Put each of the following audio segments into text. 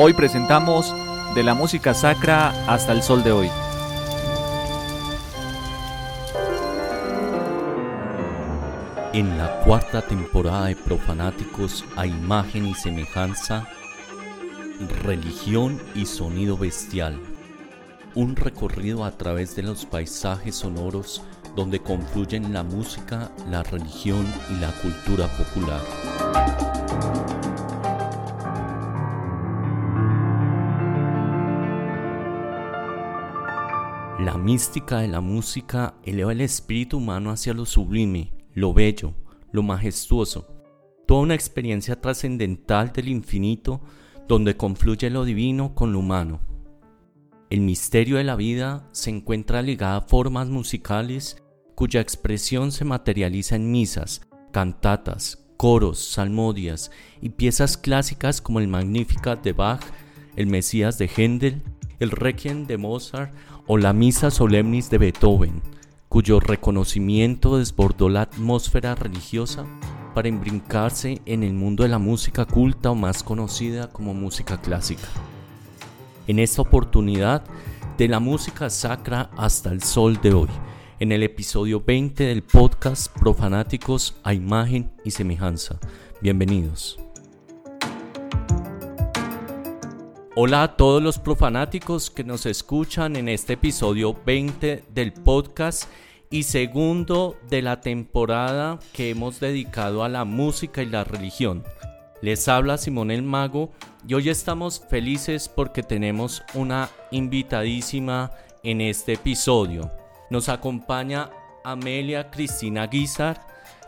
Hoy presentamos De la música sacra hasta el sol de hoy. En la cuarta temporada de Profanáticos a imagen y semejanza, religión y sonido bestial. Un recorrido a través de los paisajes sonoros donde confluyen la música, la religión y la cultura popular. La mística de la música eleva el espíritu humano hacia lo sublime, lo bello, lo majestuoso, toda una experiencia trascendental del infinito donde confluye lo divino con lo humano. El misterio de la vida se encuentra ligado a formas musicales cuya expresión se materializa en misas, cantatas, coros, salmodias y piezas clásicas como el Magnificat de Bach, el Mesías de Händel, el Requiem de Mozart o la Misa Solemnis de Beethoven, cuyo reconocimiento desbordó la atmósfera religiosa para embrincarse en el mundo de la música culta o más conocida como música clásica. En esta oportunidad, de la música sacra hasta el sol de hoy, en el episodio 20 del podcast Profanáticos a Imagen y Semejanza. Bienvenidos. Hola a todos los profanáticos que nos escuchan en este episodio 20 del podcast y segundo de la temporada que hemos dedicado a la música y la religión. Les habla Simón el Mago y hoy estamos felices porque tenemos una invitadísima en este episodio. Nos acompaña Amelia Cristina Guizar,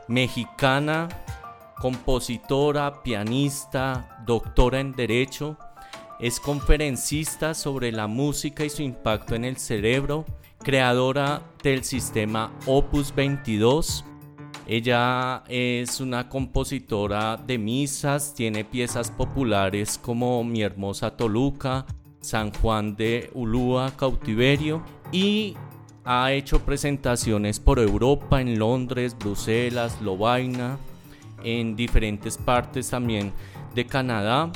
mexicana, compositora, pianista, doctora en Derecho. Es conferencista sobre la música y su impacto en el cerebro, creadora del sistema Opus 22. Ella es una compositora de misas, tiene piezas populares como Mi hermosa Toluca, San Juan de Ulúa, Cautiverio y ha hecho presentaciones por Europa, en Londres, Bruselas, Lovaina, en diferentes partes también de Canadá.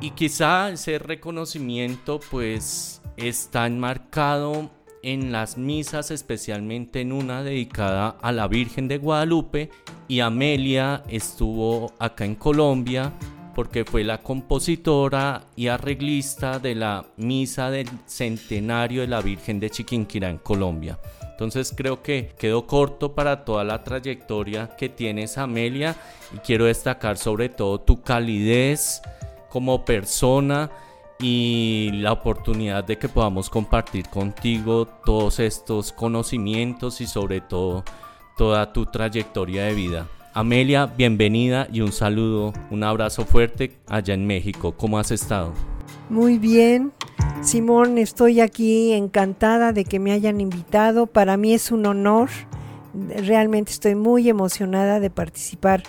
Y quizá ese reconocimiento pues está enmarcado en las misas, especialmente en una dedicada a la Virgen de Guadalupe. Y Amelia estuvo acá en Colombia porque fue la compositora y arreglista de la misa del centenario de la Virgen de Chiquinquirá en Colombia. Entonces creo que quedó corto para toda la trayectoria que tienes Amelia y quiero destacar sobre todo tu calidez como persona y la oportunidad de que podamos compartir contigo todos estos conocimientos y sobre todo toda tu trayectoria de vida. Amelia, bienvenida y un saludo, un abrazo fuerte allá en México. ¿Cómo has estado? Muy bien. Simón, estoy aquí encantada de que me hayan invitado. Para mí es un honor. Realmente estoy muy emocionada de participar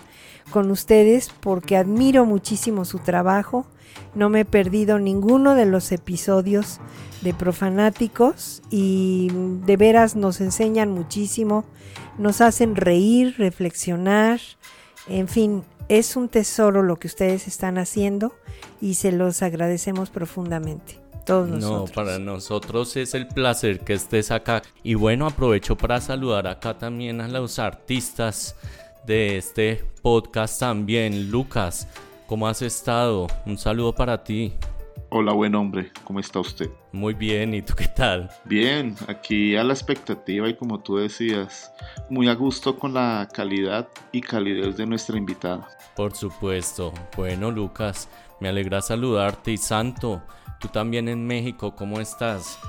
con ustedes porque admiro muchísimo su trabajo. No me he perdido ninguno de los episodios de Profanáticos y de veras nos enseñan muchísimo nos hacen reír, reflexionar, en fin, es un tesoro lo que ustedes están haciendo y se los agradecemos profundamente. Todos nosotros. No, para nosotros es el placer que estés acá. Y bueno, aprovecho para saludar acá también a los artistas de este podcast también. Lucas, ¿cómo has estado? Un saludo para ti. Hola, buen hombre, ¿cómo está usted? Muy bien, ¿y tú qué tal? Bien, aquí a la expectativa y como tú decías, muy a gusto con la calidad y calidez de nuestra invitada. Por supuesto. Bueno, Lucas, me alegra saludarte y Santo, tú también en México, ¿cómo estás?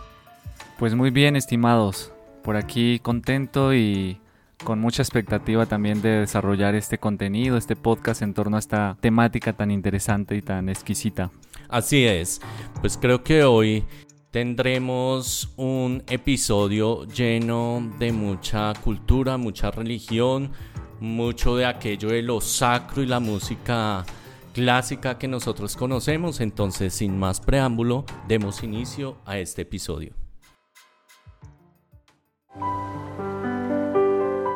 Pues muy bien, estimados. Por aquí contento y con mucha expectativa también de desarrollar este contenido, este podcast en torno a esta temática tan interesante y tan exquisita. Así es, pues creo que hoy tendremos un episodio lleno de mucha cultura, mucha religión, mucho de aquello de lo sacro y la música clásica que nosotros conocemos. Entonces, sin más preámbulo, demos inicio a este episodio.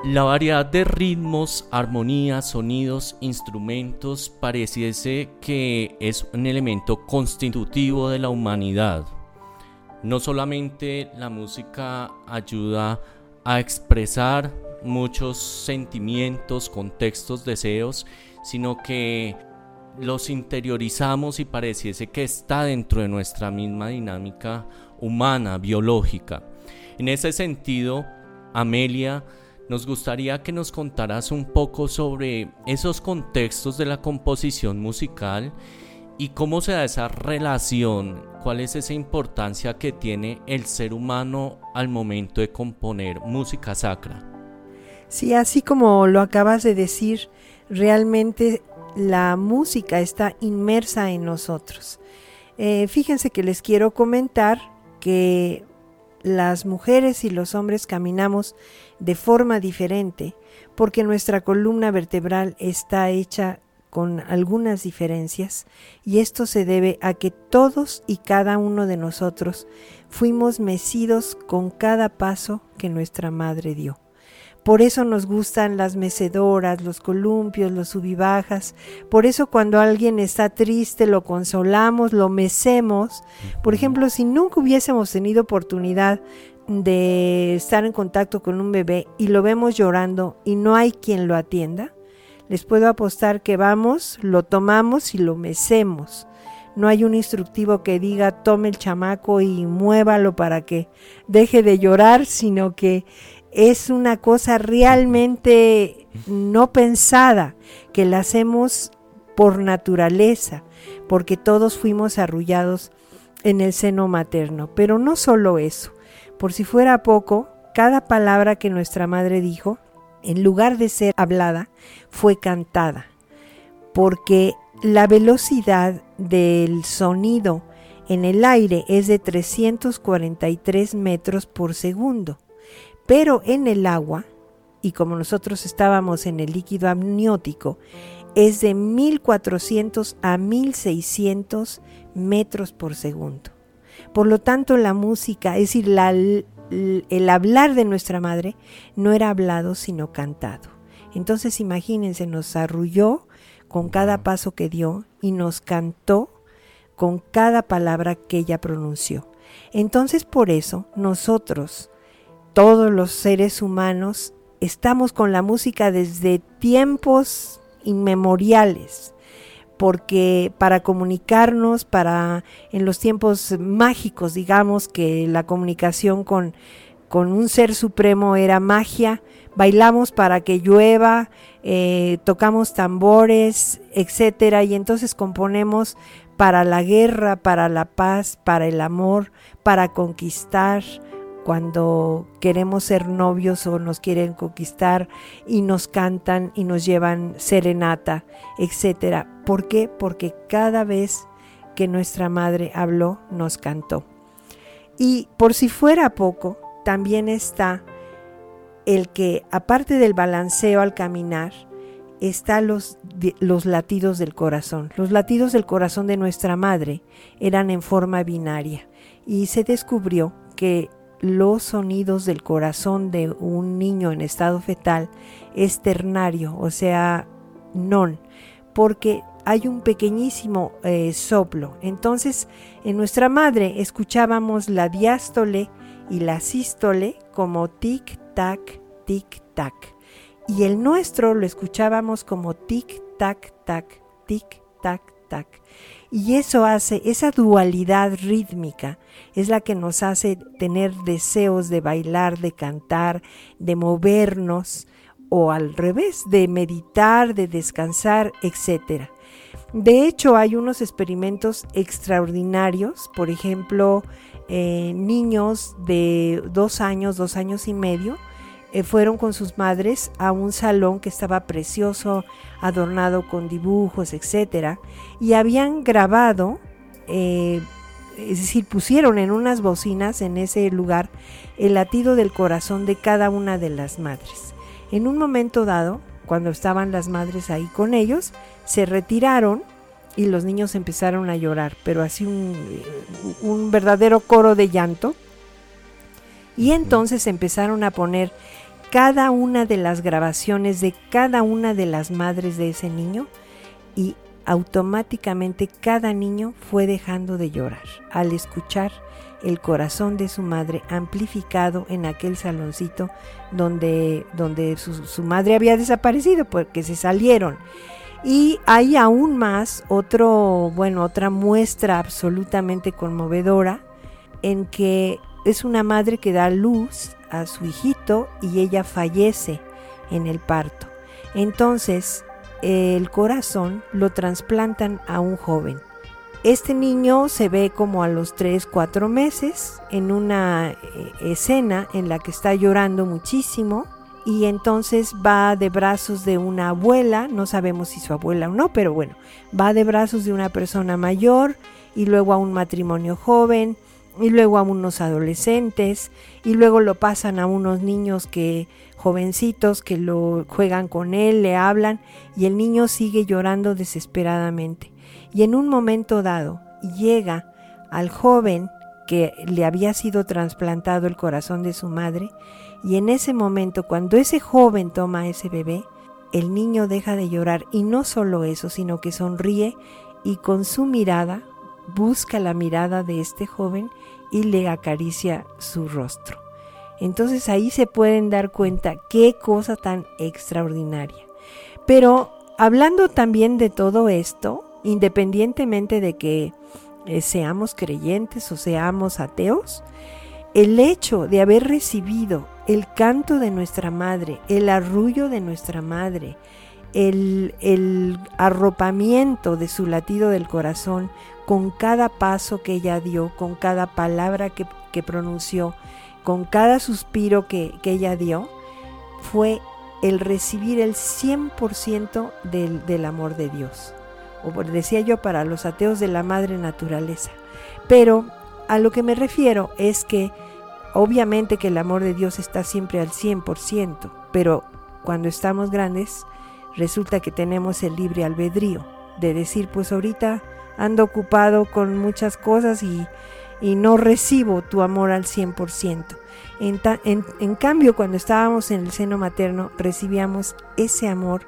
La variedad de ritmos, armonías, sonidos, instrumentos pareciese que es un elemento constitutivo de la humanidad. No solamente la música ayuda a expresar muchos sentimientos, contextos, deseos, sino que los interiorizamos y pareciese que está dentro de nuestra misma dinámica humana, biológica. En ese sentido, Amelia, nos gustaría que nos contaras un poco sobre esos contextos de la composición musical y cómo se da esa relación, cuál es esa importancia que tiene el ser humano al momento de componer música sacra. Sí, así como lo acabas de decir, realmente la música está inmersa en nosotros. Eh, fíjense que les quiero comentar que las mujeres y los hombres caminamos de forma diferente porque nuestra columna vertebral está hecha con algunas diferencias y esto se debe a que todos y cada uno de nosotros fuimos mecidos con cada paso que nuestra madre dio. Por eso nos gustan las mecedoras, los columpios, los subibajas. Por eso cuando alguien está triste lo consolamos, lo mecemos. Por ejemplo, si nunca hubiésemos tenido oportunidad de estar en contacto con un bebé y lo vemos llorando y no hay quien lo atienda, les puedo apostar que vamos, lo tomamos y lo mecemos. No hay un instructivo que diga tome el chamaco y muévalo para que deje de llorar, sino que es una cosa realmente no pensada, que la hacemos por naturaleza, porque todos fuimos arrullados en el seno materno. Pero no solo eso, por si fuera poco, cada palabra que nuestra madre dijo, en lugar de ser hablada, fue cantada, porque la velocidad del sonido en el aire es de 343 metros por segundo. Pero en el agua, y como nosotros estábamos en el líquido amniótico, es de 1400 a 1600 metros por segundo. Por lo tanto, la música, es decir, el hablar de nuestra madre, no era hablado sino cantado. Entonces, imagínense, nos arrulló con cada paso que dio y nos cantó con cada palabra que ella pronunció. Entonces, por eso, nosotros, todos los seres humanos estamos con la música desde tiempos inmemoriales, porque para comunicarnos, para en los tiempos mágicos, digamos que la comunicación con, con un ser supremo era magia, bailamos para que llueva, eh, tocamos tambores, etcétera, y entonces componemos para la guerra, para la paz, para el amor, para conquistar, cuando queremos ser novios o nos quieren conquistar y nos cantan y nos llevan serenata, etc. ¿Por qué? Porque cada vez que nuestra madre habló, nos cantó. Y por si fuera poco, también está el que, aparte del balanceo al caminar, están los, los latidos del corazón. Los latidos del corazón de nuestra madre eran en forma binaria y se descubrió que los sonidos del corazón de un niño en estado fetal es ternario, o sea, non, porque hay un pequeñísimo eh, soplo. Entonces, en nuestra madre escuchábamos la diástole y la sístole como tic-tac, tic-tac. Y el nuestro lo escuchábamos como tic-tac, tac, tic-tac, tac. Y eso hace, esa dualidad rítmica es la que nos hace tener deseos de bailar, de cantar, de movernos o al revés, de meditar, de descansar, etc. De hecho, hay unos experimentos extraordinarios, por ejemplo, eh, niños de dos años, dos años y medio, eh, fueron con sus madres a un salón que estaba precioso, adornado con dibujos, etc. Y habían grabado, eh, es decir, pusieron en unas bocinas en ese lugar el latido del corazón de cada una de las madres. En un momento dado, cuando estaban las madres ahí con ellos, se retiraron y los niños empezaron a llorar, pero así un, un verdadero coro de llanto. Y entonces empezaron a poner cada una de las grabaciones de cada una de las madres de ese niño y automáticamente cada niño fue dejando de llorar al escuchar el corazón de su madre amplificado en aquel saloncito donde, donde su, madre había desaparecido porque se salieron. Y hay aún más otro, bueno, otra muestra absolutamente conmovedora en que es una madre que da luz a su hijito y ella fallece en el parto. Entonces, el corazón lo trasplantan a un joven. Este niño se ve como a los 3, 4 meses en una eh, escena en la que está llorando muchísimo y entonces va de brazos de una abuela, no sabemos si su abuela o no, pero bueno, va de brazos de una persona mayor y luego a un matrimonio joven y luego a unos adolescentes y luego lo pasan a unos niños que jovencitos que lo juegan con él, le hablan y el niño sigue llorando desesperadamente. Y en un momento dado llega al joven que le había sido trasplantado el corazón de su madre y en ese momento cuando ese joven toma a ese bebé, el niño deja de llorar y no solo eso, sino que sonríe y con su mirada busca la mirada de este joven y le acaricia su rostro. Entonces ahí se pueden dar cuenta qué cosa tan extraordinaria. Pero hablando también de todo esto, independientemente de que eh, seamos creyentes o seamos ateos, el hecho de haber recibido el canto de nuestra madre, el arrullo de nuestra madre, el, el arropamiento de su latido del corazón con cada paso que ella dio, con cada palabra que, pronunció, con cada suspiro que, ella dio, fue el recibir el 100% del, del amor de Dios. O decía yo, para los ateos de la madre naturaleza. Pero a lo que me refiero es que obviamente que el amor de Dios está siempre al 100%, pero cuando estamos grandes resulta que tenemos el libre albedrío de decir, pues ahorita ando ocupado con muchas cosas y, no recibo tu amor al 100%. En, en, en cambio, cuando estábamos en el seno materno, recibíamos ese amor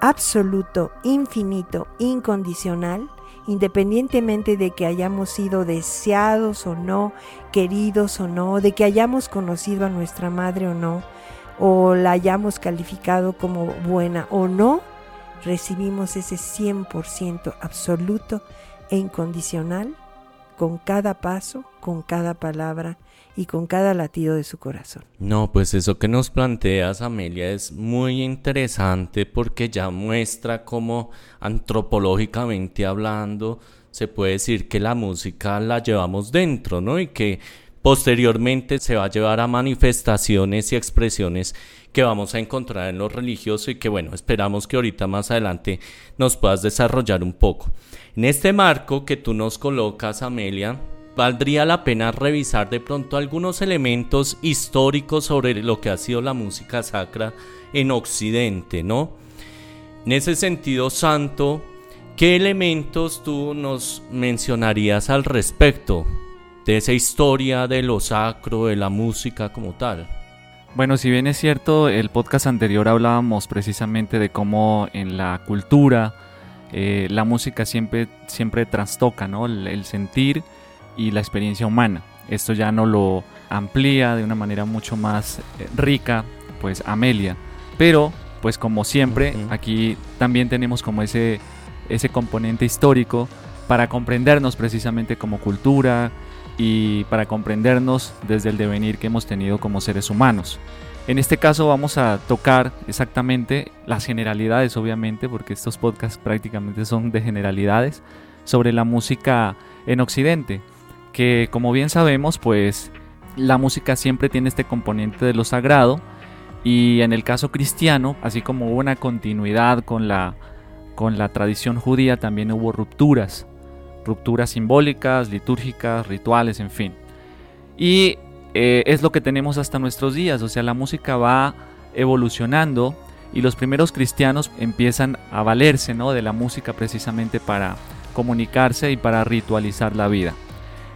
absoluto, infinito, incondicional, independientemente de que hayamos sido deseados o no, queridos o no, de que hayamos conocido a nuestra madre o no, o la hayamos calificado como buena o no, recibimos ese 100% absoluto e incondicional con cada paso, con cada palabra y con cada latido de su corazón. No, pues eso que nos planteas, Amelia, es muy interesante porque ya muestra cómo antropológicamente hablando se puede decir que la música la llevamos dentro, ¿no? Y que posteriormente se va a llevar a manifestaciones y expresiones que vamos a encontrar en lo religioso y que bueno, esperamos que ahorita más adelante nos puedas desarrollar un poco. En este marco que tú nos colocas, Amelia, valdría la pena revisar de pronto algunos elementos históricos sobre lo que ha sido la música sacra en Occidente, ¿no? En ese sentido, Santo, ¿qué elementos tú nos mencionarías al respecto de esa historia de lo sacro, de la música como tal? Bueno, si bien es cierto, el podcast anterior hablábamos precisamente de cómo en la cultura eh, la música siempre, siempre trastoca ¿no? el, sentir y la experiencia humana. Esto ya no lo amplía de una manera mucho más eh, rica, pues Amelia. Pero, pues como siempre, aquí también tenemos como ese, ese componente histórico para comprendernos precisamente como cultura, y para comprendernos desde el devenir que hemos tenido como seres humanos. En este caso vamos a tocar exactamente las generalidades, obviamente, porque estos podcasts prácticamente son de generalidades sobre la música en Occidente, que como bien sabemos, pues la música siempre tiene este componente de lo sagrado y en el caso cristiano, así como hubo una continuidad con la, con la tradición judía, también hubo rupturas rupturas simbólicas, litúrgicas, rituales, en fin. Y eh, es lo que tenemos hasta nuestros días, o sea, la música va evolucionando y los primeros cristianos empiezan a valerse ¿no? de la música precisamente para comunicarse y para ritualizar la vida.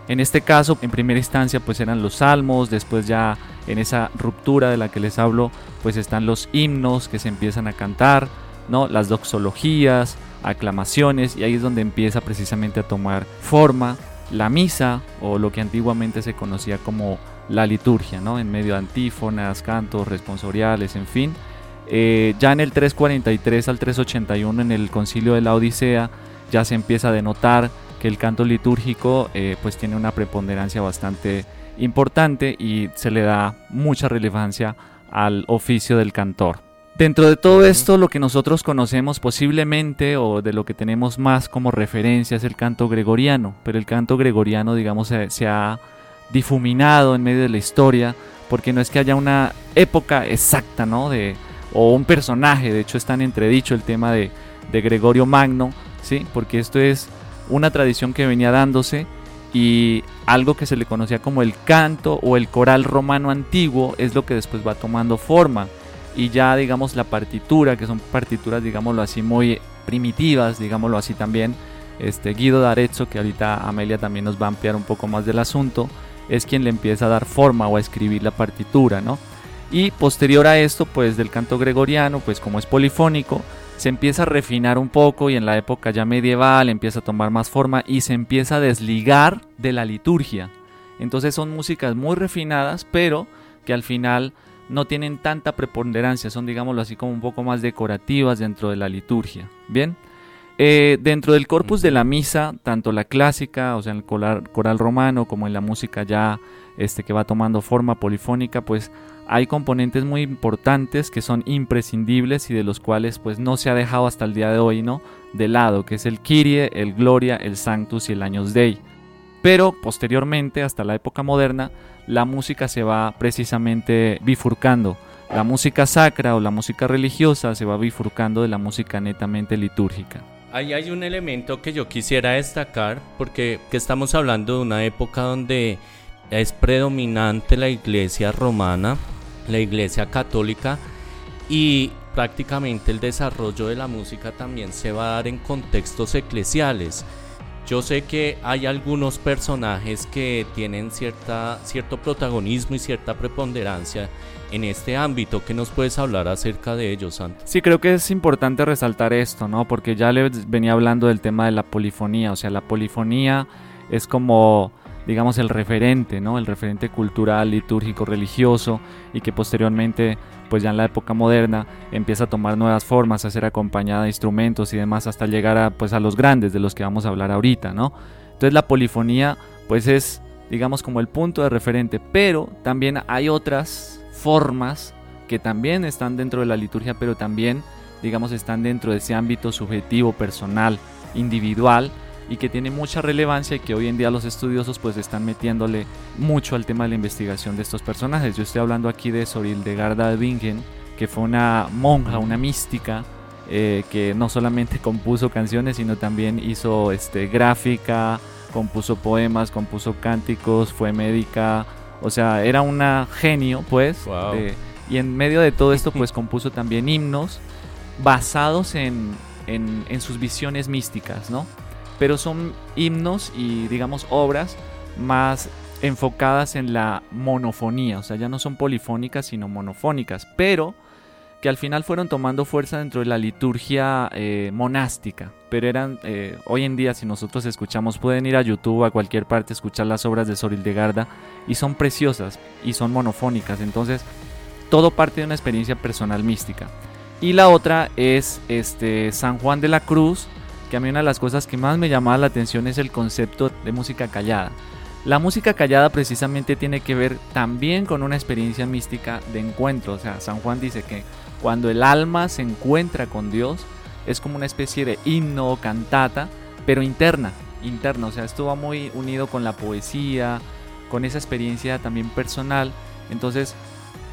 En este caso, en primera instancia, pues eran los salmos, después ya en esa ruptura de la que les hablo, pues están los himnos que se empiezan a cantar, ¿no? Las doxologías, aclamaciones, y ahí es donde empieza precisamente a tomar forma la misa, o lo que antiguamente se conocía como la liturgia, ¿no? En medio de antífonas, cantos, responsoriales, en fin. Eh, ya en el 343 al 381, en el concilio de la Odisea, ya se empieza a denotar que el canto litúrgico eh, pues tiene una preponderancia bastante importante y se le da mucha relevancia al oficio del cantor. Dentro de todo esto, lo que nosotros conocemos posiblemente o de lo que tenemos más como referencia es el canto gregoriano, pero el canto gregoriano, digamos, se, ha difuminado en medio de la historia, porque no es que haya una época exacta, ¿no? De, o un personaje, de hecho está en entredicho el tema de, de Gregorio Magno, ¿sí? Porque esto es una tradición que venía dándose y algo que se le conocía como el canto o el coral romano antiguo es lo que después va tomando forma y ya digamos la partitura que son partituras digámoslo así muy primitivas digámoslo así también este Guido d'Arezzo que ahorita Amelia también nos va a ampliar un poco más del asunto es quien le empieza a dar forma o a escribir la partitura no y posterior a esto pues del canto gregoriano pues como es polifónico se empieza a refinar un poco y en la época ya medieval empieza a tomar más forma y se empieza a desligar de la liturgia. Entonces son músicas muy refinadas, pero que al final no tienen tanta preponderancia, son digámoslo así como un poco más decorativas dentro de la liturgia. Bien, eh, dentro del corpus de la misa, tanto la clásica, o sea, en el coral, coral romano, como en la música ya este, que va tomando forma polifónica, pues hay componentes muy importantes que son imprescindibles y de los cuales pues no se ha dejado hasta el día de hoy, ¿no? De lado, que es el Kyrie, el Gloria, el Sanctus y el Años Dei. Pero posteriormente, hasta la época moderna, la música se va precisamente bifurcando. La música sacra o la música religiosa se va bifurcando de la música netamente litúrgica. Ahí hay un elemento que yo quisiera destacar porque que estamos hablando de una época donde es predominante la iglesia romana, la iglesia católica y prácticamente el desarrollo de la música también se va a dar en contextos eclesiales. Yo sé que hay algunos personajes que tienen cierta, cierto protagonismo y cierta preponderancia en este ámbito. ¿Qué nos puedes hablar acerca de ellos, Santos? Sí, creo que es importante resaltar esto, ¿no? Porque ya les venía hablando del tema de la polifonía. O sea, la polifonía es como digamos, el referente, ¿no? El referente cultural, litúrgico, religioso y que posteriormente, pues ya en la época moderna, empieza a tomar nuevas formas, a ser acompañada de instrumentos y demás hasta llegar a, pues, a los grandes de los que vamos a hablar ahorita, ¿no? Entonces la polifonía, pues es, digamos, como el punto de referente, pero también hay otras formas que también están dentro de la liturgia, pero también, digamos, están dentro de ese ámbito subjetivo, personal, individual, y que tiene mucha relevancia y que hoy en día los estudiosos pues están metiéndole mucho al tema de la investigación de estos personajes. Yo estoy hablando aquí de Sorildegarda de Bingen, que fue una monja, una mística, eh, que no solamente compuso canciones, sino también hizo este, gráfica, compuso poemas, compuso cánticos, fue médica, o sea, era una genio, pues. y en medio de todo esto, pues compuso también himnos basados en, en, en sus visiones místicas, ¿no? Pero son himnos y digamos obras más enfocadas en la monofonía, o sea, ya no son polifónicas sino monofónicas, pero que al final fueron tomando fuerza dentro de la liturgia eh, monástica, pero eran, eh, hoy en día si nosotros escuchamos, pueden ir a YouTube, a cualquier parte, escuchar las obras de Soril de Garda, y son preciosas, y son monofónicas, entonces todo parte de una experiencia personal mística. Y la otra es este, San Juan de la Cruz, que a mí una de las cosas que más me llamaba la atención es el concepto de música callada. La música callada precisamente tiene que ver también con una experiencia mística de encuentro. O sea, San Juan dice que cuando el alma se encuentra con Dios es como una especie de himno o cantata, pero interna, interna. O sea, esto va muy unido con la poesía, con esa experiencia también personal. Entonces,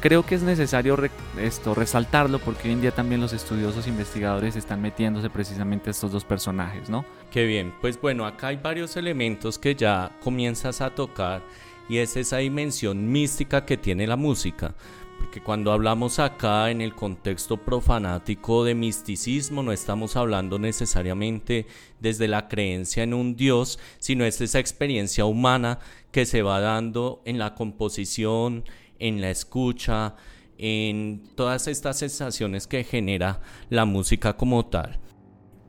Creo que es necesario esto resaltarlo porque hoy en día también los estudiosos investigadores están metiéndose precisamente a estos dos personajes, ¿no? Qué bien, pues bueno, acá hay varios elementos que ya comienzas a tocar y es esa dimensión mística que tiene la música. Porque cuando hablamos acá en el contexto profanático de misticismo, no estamos hablando necesariamente desde la creencia en un Dios, sino es esa experiencia humana que se va dando en la composición, en la escucha, en todas estas sensaciones que genera la música como tal.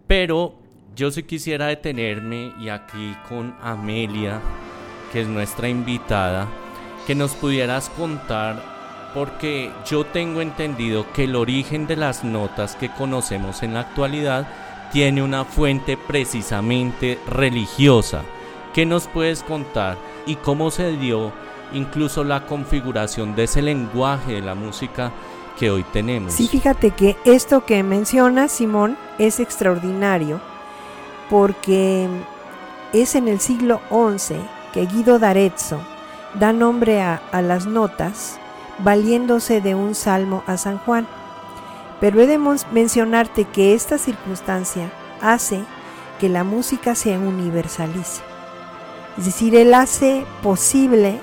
Pero yo sí quisiera detenerme y aquí con Amelia, que es nuestra invitada, que nos pudieras contar, porque yo tengo entendido que el origen de las notas que conocemos en la actualidad tiene una fuente precisamente religiosa. ¿Qué nos puedes contar y cómo se dio incluso la configuración de ese lenguaje de la música que hoy tenemos? Sí, fíjate que esto que menciona Simón es extraordinario porque es en el siglo XI que Guido d'Arezzo da nombre a, a, las notas valiéndose de un salmo a San Juan. Pero he de mencionarte que esta circunstancia hace que la música se universalice. Es decir, él hace posible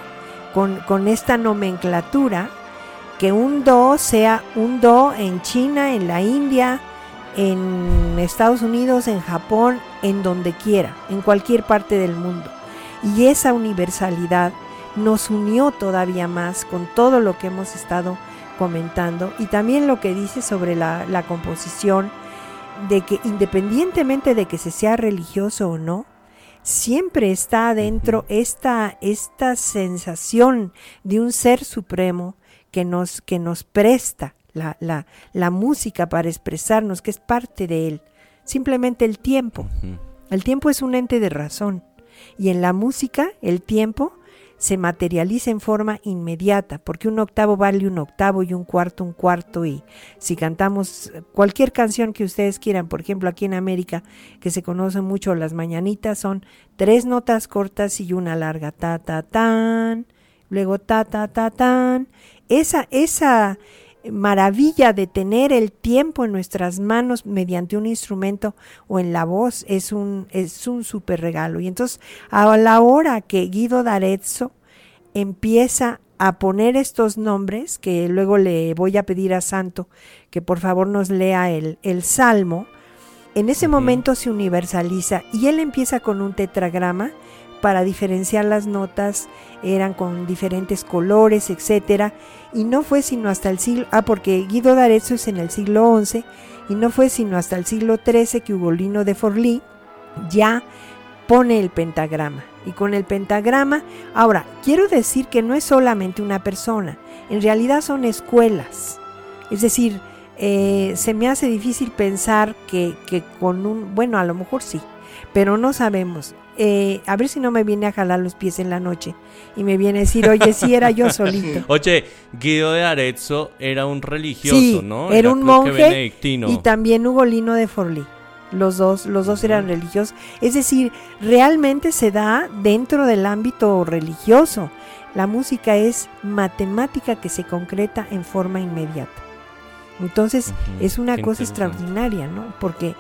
con, esta nomenclatura que un do sea un do en China, en la India, en Estados Unidos, en Japón, en donde quiera, en cualquier parte del mundo. Y esa universalidad nos unió todavía más con todo lo que hemos estado comentando y también lo que dice sobre la, la composición, de que independientemente de que se sea religioso o no, siempre está adentro esta, esta sensación de un ser supremo que nos, que nos presta la, la, la, música para expresarnos, que es parte de él. Simplemente el tiempo. El tiempo es un ente de razón. Y en la música, el tiempo se materializa en forma inmediata, porque un octavo vale un octavo y un cuarto un cuarto, y si cantamos cualquier canción que ustedes quieran, por ejemplo aquí en América, que se conocen mucho las mañanitas, son tres notas cortas y una larga, ta, ta, tan, luego ta, ta, ta, tan. Esa, esa maravilla de tener el tiempo en nuestras manos mediante un instrumento o en la voz es un, es un super regalo. Y entonces, a la hora que Guido d'Arezzo empieza a poner estos nombres, que luego le voy a pedir a Santo que por favor nos lea el, el Salmo, en ese momento se universaliza y él empieza con un tetragrama para diferenciar las notas, eran con diferentes colores, etcétera, y no fue sino hasta el siglo, ah, porque Guido d'Arezzo es en el siglo XI, y no fue sino hasta el siglo XIII que Ugolino de Forlì ya pone el pentagrama. Y con el pentagrama, ahora, quiero decir que no es solamente una persona, en realidad son escuelas. Es decir, eh, se me hace difícil pensar que, que con un, bueno, a lo mejor sí, pero no sabemos. Eh, a ver si no me viene a jalar los pies en la noche y me viene a decir, oye, si era yo solito. Oye, Guido de Arezzo era un religioso, ¿no? Era, un monje y también Ugolino de Forlì. Los dos, los dos eran religiosos. Es decir, realmente se da dentro del ámbito religioso. La música es matemática que se concreta en forma inmediata. Entonces es una cosa extraordinaria, ¿no? Porque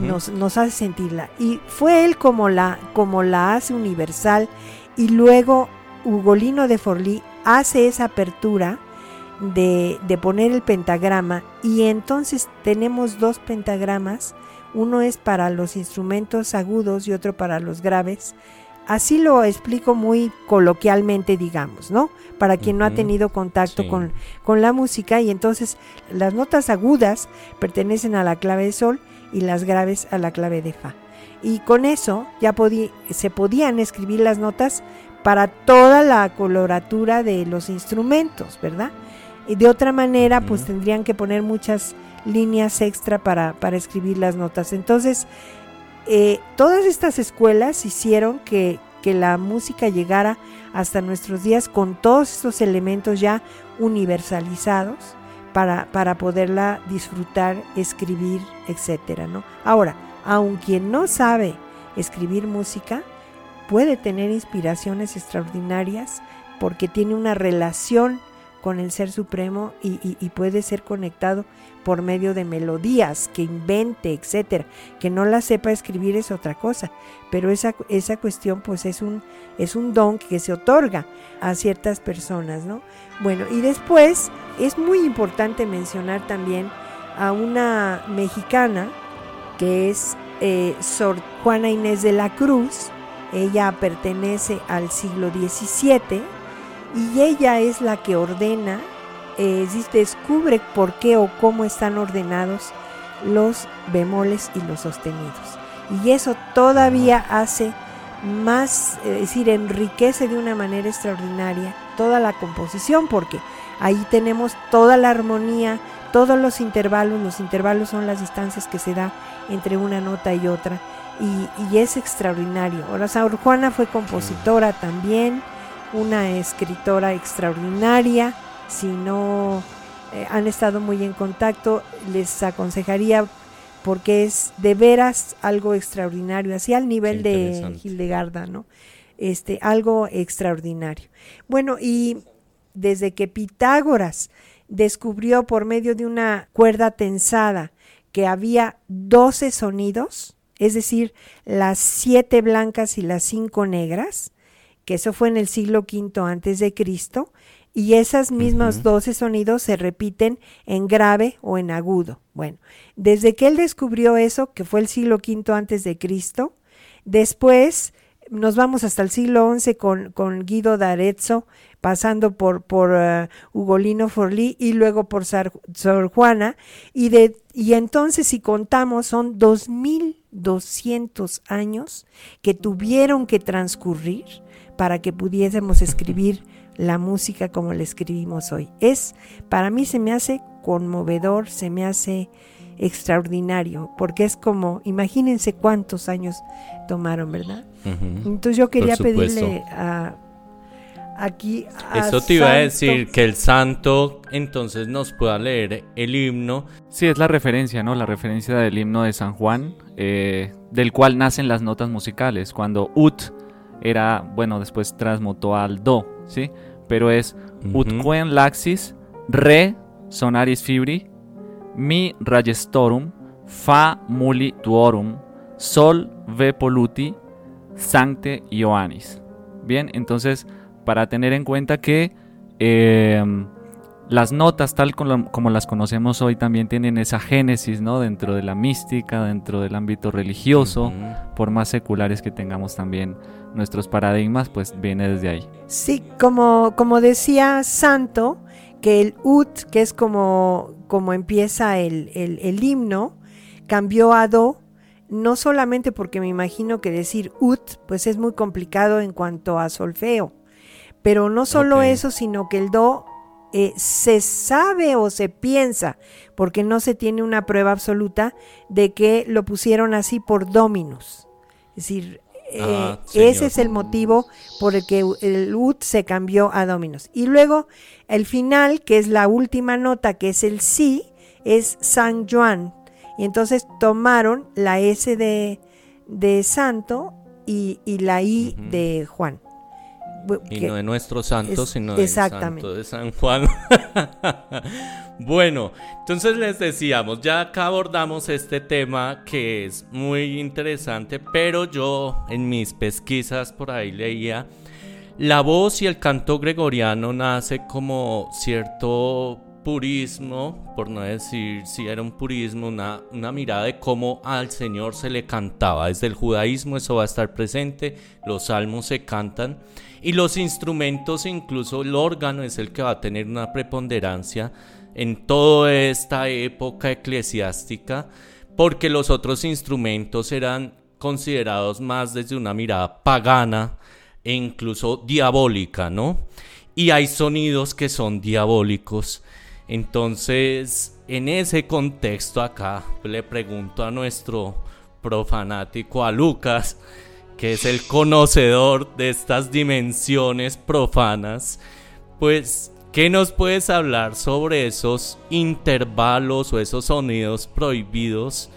nos, nos, hace sentirla. Y fue él como la, como la hace universal. Y luego Ugolino de Forlì hace esa apertura de, de poner el pentagrama. Y entonces tenemos dos pentagramas, uno es para los instrumentos agudos y otro para los graves. Así lo explico muy coloquialmente, digamos, ¿no? Para quien no ha tenido contacto con, con la música. Y entonces las notas agudas pertenecen a la clave de sol y las graves a la clave de Fa. Y con eso ya se podían escribir las notas para toda la coloratura de los instrumentos, ¿verdad? Y de otra manera, pues tendrían que poner muchas líneas extra para, para escribir las notas. Entonces, eh, todas estas escuelas hicieron que, que la música llegara hasta nuestros días con todos estos elementos ya universalizados para, poderla disfrutar, escribir, etcétera, ¿no? Ahora, aun quien no sabe escribir música, puede tener inspiraciones extraordinarias porque tiene una relación con el Ser Supremo y, y, puede ser conectado por medio de melodías, que invente, etcétera. Que no la sepa escribir es otra cosa, pero esa, esa cuestión pues es un, es un don que se otorga a ciertas personas, ¿no? Bueno, y después es muy importante mencionar también a una mexicana que es eh, Sor Juana Inés de la Cruz. Ella pertenece al siglo XVII y ella es la que ordena, eh, descubre por qué o cómo están ordenados los bemoles y los sostenidos. Y eso todavía hace más, es decir, enriquece de una manera extraordinaria toda la composición, porque ahí tenemos toda la armonía, todos los intervalos, los intervalos son las distancias que se da entre una nota y otra, y, y es extraordinario. Ahora, Sor Juana fue compositora también, una escritora extraordinaria. Si no eh, han estado muy en contacto, les aconsejaría porque es de veras algo extraordinario, así al nivel de Hildegarda, ¿no? Este, algo extraordinario. Bueno, y desde que Pitágoras descubrió por medio de una cuerda tensada que había 12 sonidos, es decir, las siete blancas y las cinco negras, que eso fue en el siglo V antes de Cristo, y esas mismas doce sonidos se repiten en grave o en agudo. Bueno, desde que él descubrió eso, que fue el siglo V antes de Cristo, después nos vamos hasta el siglo XI con, con Guido d'Arezzo, pasando por, por uh, Ugolino Forlì y luego por Sor Juana, y, de, y entonces si contamos son 2200 años que tuvieron que transcurrir para que pudiésemos escribir la música como la escribimos hoy. Es, para mí se me hace conmovedor, se me hace extraordinario, porque es como, imagínense cuántos años tomaron, ¿verdad? Entonces yo quería pedirle a aquí a Eso te iba a decir que el santo entonces nos pueda leer el himno. Sí, es la referencia, ¿no? La referencia del himno de San Juan, eh, del cual nacen las notas musicales. Cuando ut era, bueno, después transmutó al do, ¿sí? Pero es utquen laxis, re sonaris fibri, mi rayestorum, fa muli tuorum, sol ve poluti, sancte Ioannis. Bien, entonces, para tener en cuenta que em, las notas, tal como, las conocemos hoy, también tienen esa génesis, ¿no? Dentro de la mística, dentro del ámbito religioso, por más seculares que tengamos también nuestros paradigmas, pues viene desde ahí. Sí, como, como decía Santo, que el ut, que es como, como empieza el, el, himno, cambió a do, no solamente porque me imagino que decir ut, pues es muy complicado en cuanto a solfeo, pero no solo eso, sino que el do eh, se sabe o se piensa, porque no se tiene una prueba absoluta, de que lo pusieron así por Dominus. Es decir, eh, ah, ese es el motivo por el que el ut se cambió a Dominus. Y luego el final, que es la última nota, que es el si, es San Juan. Y entonces tomaron la S de, de santo y, la I de Juan. Y no de nuestro santo, sino de santo de San Juan. bueno, entonces les decíamos, ya acá abordamos este tema que es muy interesante, pero yo en mis pesquisas por ahí leía, la voz y el canto gregoriano nace como cierto purismo, por no decir si era un purismo, una, una, mirada de cómo al Señor se le cantaba. Desde el judaísmo eso va a estar presente, los salmos se cantan y los instrumentos, incluso el órgano es el que va a tener una preponderancia en toda esta época eclesiástica, porque los otros instrumentos eran considerados más desde una mirada pagana e incluso diabólica, ¿no? Y hay sonidos que son diabólicos. Entonces, en ese contexto acá, le pregunto a nuestro profanático, a Lucas, que es el conocedor de estas dimensiones profanas, pues, ¿qué nos puedes hablar sobre esos intervalos o esos sonidos prohibidos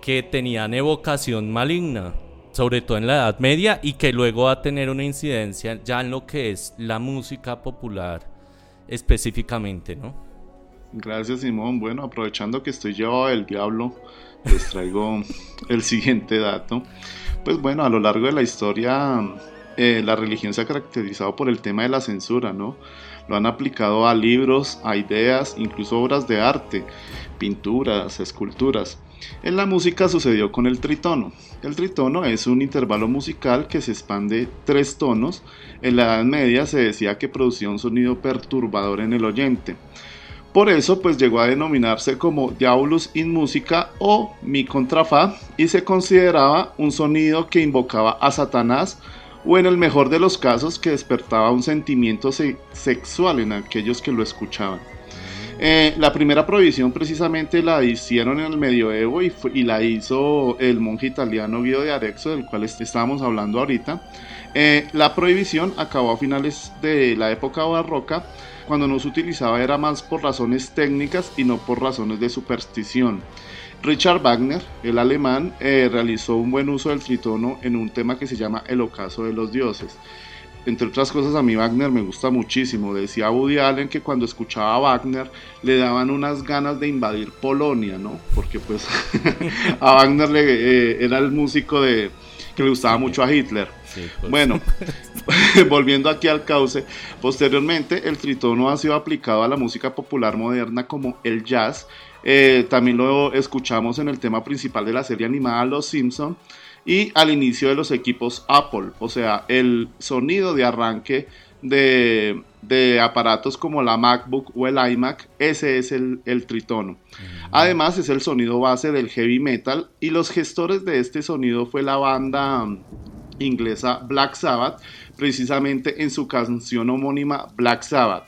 que tenían evocación maligna? sobre todo en la Edad Media y que luego va a tener una incidencia ya en lo que es la música popular específicamente, ¿no? Gracias Simón. Bueno, aprovechando que estoy llevado del diablo, les traigo el siguiente dato. Pues bueno, a lo largo de la historia eh, la religión se ha caracterizado por el tema de la censura, ¿no? Lo han aplicado a libros, a ideas, incluso obras de arte, pinturas, esculturas. En la música sucedió con el tritono. El tritono es un intervalo musical que se expande tres tonos. En la Edad Media se decía que producía un sonido perturbador en el oyente. Por eso pues llegó a denominarse como Diabolus in Musica o Mi contra Fa y se consideraba un sonido que invocaba a Satanás o en el mejor de los casos que despertaba un sentimiento sexual en aquellos que lo escuchaban. Eh, la primera prohibición precisamente la hicieron en el medioevo y, y la hizo el monje italiano Guido de Arexo, del cual estábamos hablando ahorita. Eh, la prohibición acabó a finales de la época barroca, cuando no se utilizaba era más por razones técnicas y no por razones de superstición. Richard Wagner, el alemán, eh, realizó un buen uso del tritono en un tema que se llama El ocaso de los dioses. Entre otras cosas, a mí Wagner me gusta muchísimo. Decía Woody Allen que cuando escuchaba a Wagner le daban unas ganas de invadir Polonia, ¿no? Porque pues a Wagner le, eh, era el músico de, que le gustaba mucho a Hitler. Pues. Bueno, volviendo aquí al cauce, posteriormente el tritono ha sido aplicado a la música popular moderna como el jazz, eh, también lo escuchamos en el tema principal de la serie animada Los Simpson y al inicio de los equipos Apple, o sea, el sonido de arranque de, aparatos como la MacBook o el iMac, ese es el, tritono. Además es el sonido base del heavy metal y los gestores de este sonido fue la banda inglesa Black Sabbath, precisamente en su canción homónima Black Sabbath.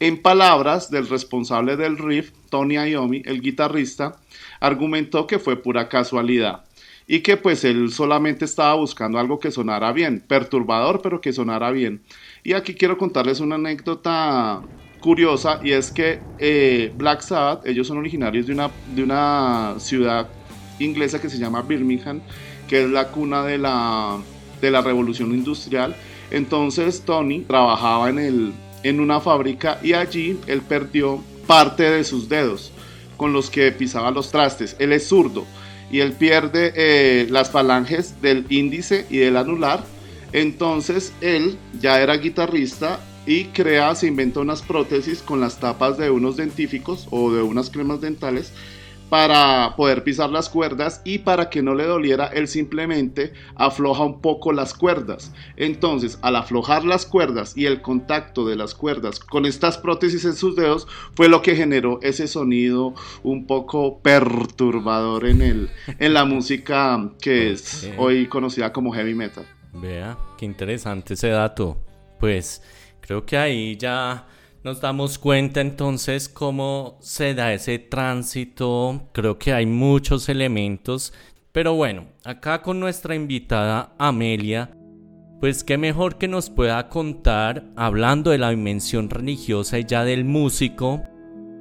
En palabras del responsable del riff, Tony Iommi, el guitarrista, argumentó que fue pura casualidad y que pues él solamente estaba buscando algo que sonara bien, perturbador pero que sonara bien. Y aquí quiero contarles una anécdota curiosa y es que eh, Black Sabbath, ellos son originarios de una, de una ciudad inglesa que se llama Birmingham, que es la cuna de la, de la revolución industrial. Entonces Tony trabajaba en el, en una fábrica y allí él perdió parte de sus dedos con los que pisaba los trastes. Él es zurdo y él pierde eh, las falanges del índice y del anular. Entonces él ya era guitarrista y crea, se inventa unas prótesis con las tapas de unos dentíficos o de unas cremas dentales para poder pisar las cuerdas y para que no le doliera, él simplemente afloja un poco las cuerdas. Entonces, al aflojar las cuerdas y el contacto de las cuerdas con estas prótesis en sus dedos fue lo que generó ese sonido un poco perturbador en, el, en la música que es hoy conocida como heavy metal. Vea, qué interesante ese dato. Pues creo que ahí ya nos damos cuenta entonces cómo se da ese tránsito. Creo que hay muchos elementos. Pero bueno, acá con nuestra invitada Amelia, pues qué mejor que nos pueda contar, hablando de la dimensión religiosa y ya del músico,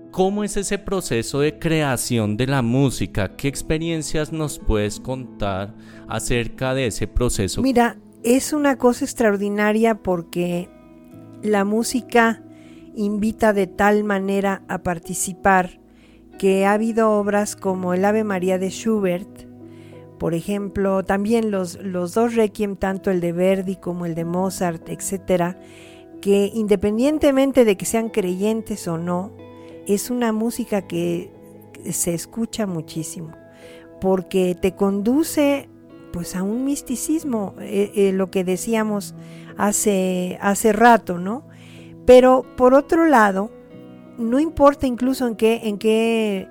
cómo es ese proceso de creación de la música. ¿Qué experiencias nos puedes contar acerca de ese proceso? Mira, es una cosa extraordinaria porque la música invita de tal manera a participar que ha habido obras como el Ave María de Schubert, por ejemplo, también los, los dos Requiem, tanto el de Verdi como el de Mozart, etcétera, que independientemente de que sean creyentes o no, es una música que se escucha muchísimo, porque te conduce pues a un misticismo, eh, eh, lo que decíamos hace, hace rato, ¿no? Pero por otro lado, no importa incluso en qué, en qué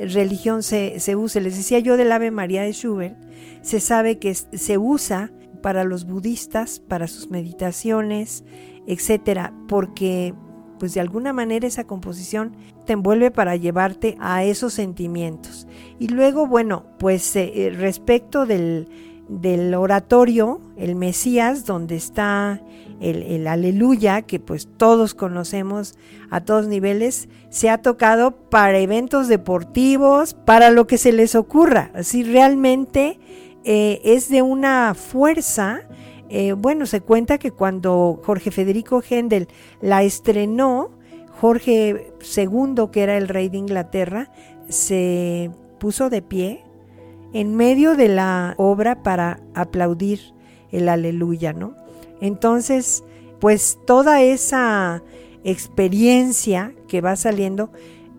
religión se, se use, les decía yo del Ave María de Schubert, se sabe que se usa para los budistas, para sus meditaciones, etcétera, porque pues de alguna manera esa composición te envuelve para llevarte a esos sentimientos. Y luego, bueno, pues eh, respecto del, del oratorio, el Mesías, donde está el, aleluya, que pues todos conocemos a todos niveles, se ha tocado para eventos deportivos, para lo que se les ocurra. Así realmente eh, es de una fuerza. Eh, bueno, se cuenta que cuando Jorge Federico Händel la estrenó, Jorge II, que era el rey de Inglaterra, se puso de pie en medio de la obra para aplaudir el aleluya, ¿no? Entonces, pues toda esa experiencia que va saliendo,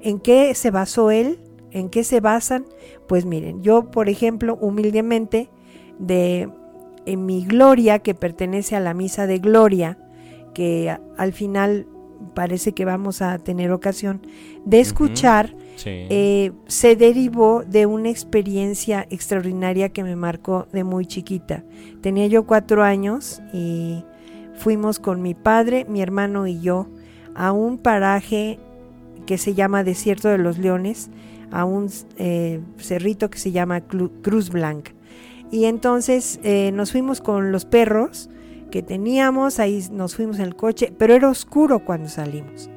¿en qué se basó él? ¿En qué se basan? Pues miren, yo, por ejemplo, humildemente, de en mi gloria, que pertenece a la misa de gloria, que al final parece que vamos a tener ocasión de escuchar, eh, se derivó de una experiencia extraordinaria que me marcó de muy chiquita. Tenía yo cuatro años y fuimos con mi padre, mi hermano y yo a un paraje que se llama Desierto de los Leones, a un eh, cerrito que se llama Cruz Blanca. Y entonces eh, nos fuimos con los perros que teníamos, ahí nos fuimos en el coche, pero era oscuro cuando salimos.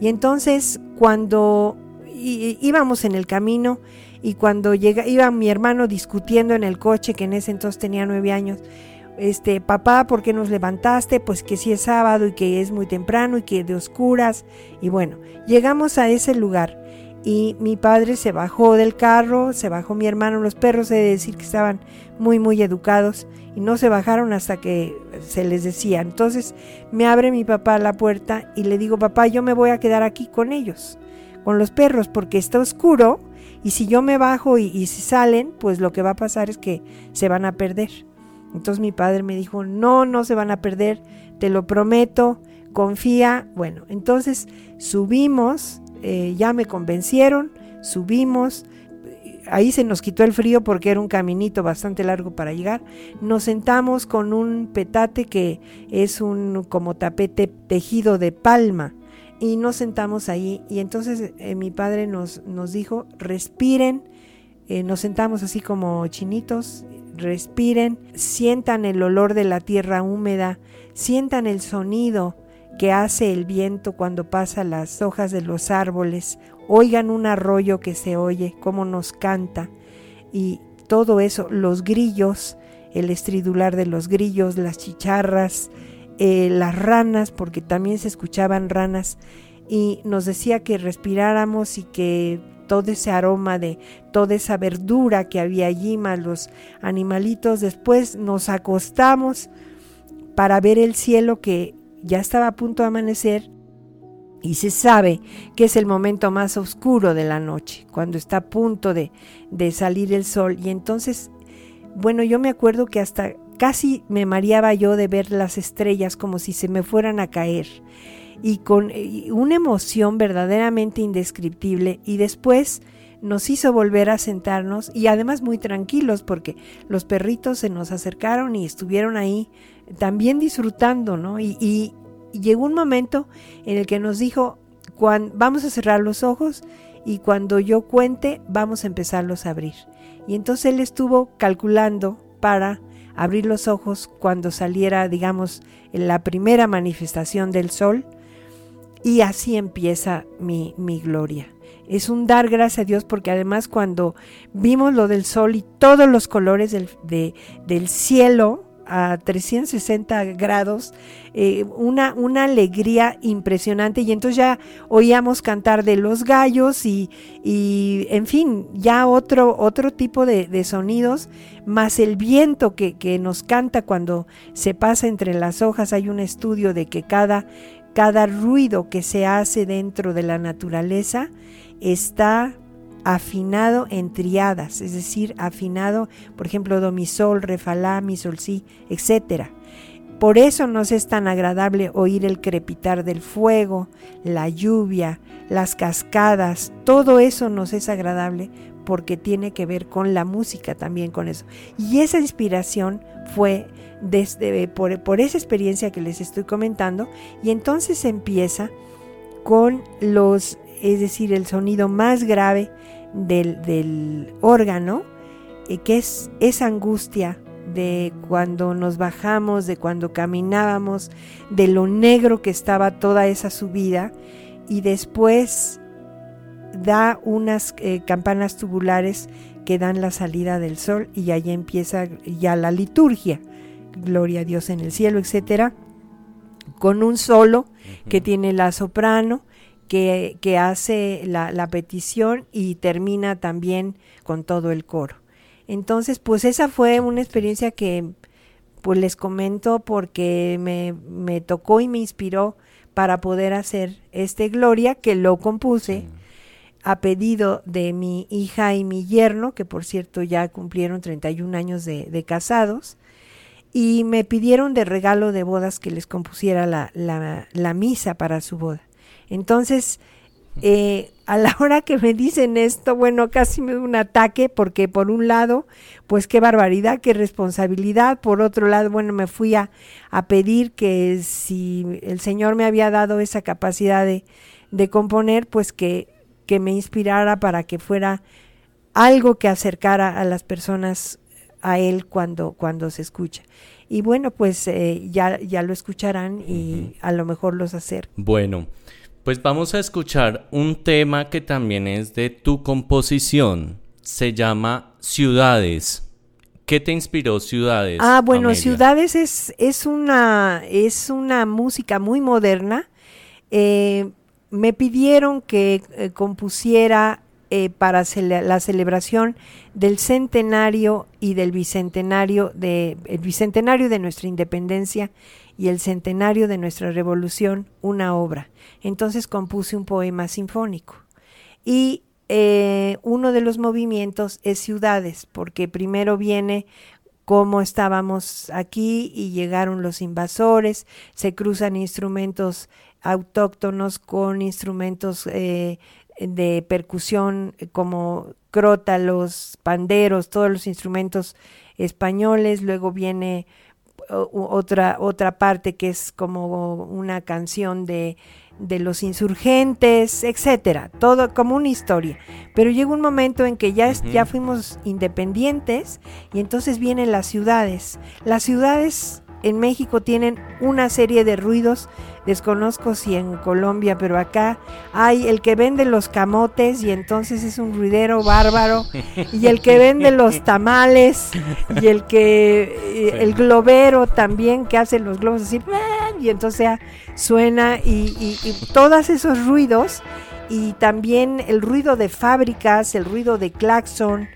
Y entonces cuando íbamos en el camino y cuando llega, iba mi hermano discutiendo en el coche, que en ese entonces tenía nueve años, este, papá, ¿por qué nos levantaste? Pues que si es sábado y que es muy temprano y que de oscuras. Y bueno, llegamos a ese lugar y mi padre se bajó del carro, se bajó mi hermano, los perros, he de decir que estaban muy, muy educados y no se bajaron hasta que se les decía. Entonces me abre mi papá la puerta y le digo, papá, yo me voy a quedar aquí con ellos, con los perros, porque está oscuro y si yo me bajo y, si salen, pues lo que va a pasar es que se van a perder. Entonces mi padre me dijo, no, no se van a perder, te lo prometo, confía. Bueno, entonces subimos, eh, ya me convencieron, subimos, ahí se nos quitó el frío porque era un caminito bastante largo para llegar. Nos sentamos con un petate que es un como tapete tejido de palma y nos sentamos ahí. Y entonces eh, mi padre nos, nos dijo, respiren, eh, nos sentamos así como chinitos respiren, sientan el olor de la tierra húmeda, sientan el sonido que hace el viento cuando pasa las hojas de los árboles, oigan un arroyo que se oye, cómo nos canta, y todo eso, los grillos, el estridular de los grillos, las chicharras, eh, las ranas, porque también se escuchaban ranas, y nos decía que respiráramos y que todo ese aroma de toda esa verdura que había allí, más los animalitos. Después nos acostamos para ver el cielo que ya estaba a punto de amanecer y se sabe que es el momento más oscuro de la noche, cuando está a punto de, de salir el sol. Y entonces, bueno, yo me acuerdo que hasta casi me mareaba yo de ver las estrellas como si se me fueran a caer y con una emoción verdaderamente indescriptible y después nos hizo volver a sentarnos y además muy tranquilos porque los perritos se nos acercaron y estuvieron ahí también disfrutando, ¿no? Y, llegó un momento en el que nos dijo, vamos a cerrar los ojos y cuando yo cuente vamos a empezarlos a abrir. Y entonces él estuvo calculando para abrir los ojos cuando saliera, digamos, la primera manifestación del sol y así empieza mi, gloria. Es un dar gracias a Dios porque además cuando vimos lo del sol y todos los colores del, del cielo a 360 grados, eh, una, una alegría impresionante y entonces ya oíamos cantar de los gallos y, en fin, ya otro, otro tipo de, sonidos, más el viento que, que nos canta cuando se pasa entre las hojas. Hay un estudio de que cada cada ruido que se hace dentro de la naturaleza está afinado en triadas, es decir, afinado, por ejemplo, do mi sol, re fa la, mi sol si, etc. Por eso nos es tan agradable oír el crepitar del fuego, la lluvia, las cascadas, todo eso nos es agradable porque tiene que ver con la música también con eso. Y esa inspiración fue desde, por, por esa experiencia que les estoy comentando, y entonces empieza con los, es decir, el sonido más grave del, del órgano, eh, que es esa angustia de cuando nos bajamos, de cuando caminábamos, de lo negro que estaba toda esa subida, y después da unas eh, campanas tubulares que dan la salida del sol y allí empieza ya la liturgia gloria a Dios en el cielo, etcétera, con un solo que tiene la soprano que, que hace la, la, petición y termina también con todo el coro. Entonces, pues esa fue una experiencia que pues les comento porque me, me tocó y me inspiró para poder hacer este Gloria que lo compuse a pedido de mi hija y mi yerno, que por cierto ya cumplieron 31 años de, de casados, y me pidieron de regalo de bodas que les compusiera la, la, la misa para su boda. Entonces, eh, a la hora que me dicen esto, bueno, casi me da un ataque porque por un lado, pues qué barbaridad, qué responsabilidad, por otro lado, bueno, me fui a, a pedir que si el Señor me había dado esa capacidad de, de componer, pues que, que me inspirara para que fuera algo que acercara a las personas a Él cuando, cuando se escucha. Y bueno, pues eh, ya, ya lo escucharán y a lo mejor los hacer. Bueno. Pues vamos a escuchar un tema que también es de tu composición. Se llama Ciudades. ¿Qué te inspiró Ciudades? Ah, bueno, Amelia? Ciudades es, es, una, es una música muy moderna. Eh, me pidieron que eh, compusiera eh, para cele la celebración del centenario y del bicentenario de, el bicentenario de nuestra independencia y el centenario de nuestra revolución una obra. Entonces compuse un poema sinfónico. Y eh, uno de los movimientos es ciudades, porque primero viene cómo estábamos aquí y llegaron los invasores, se cruzan instrumentos autóctonos con instrumentos eh, de percusión como crótalos, panderos, todos los instrumentos españoles, luego viene otra, otra parte que es como una canción de, de los insurgentes, etcétera, todo como una historia. Pero llega un momento en que ya, uh -huh. ya fuimos independientes y entonces vienen las ciudades. Las ciudades en México tienen una serie de ruidos, desconozco si en Colombia, pero acá hay el que vende los camotes y entonces es un ruidero bárbaro, y el que vende los tamales, y el que, el globero también que hace los globos así, y entonces suena, y, y, y todos esos ruidos, y también el ruido de fábricas, el ruido de claxon,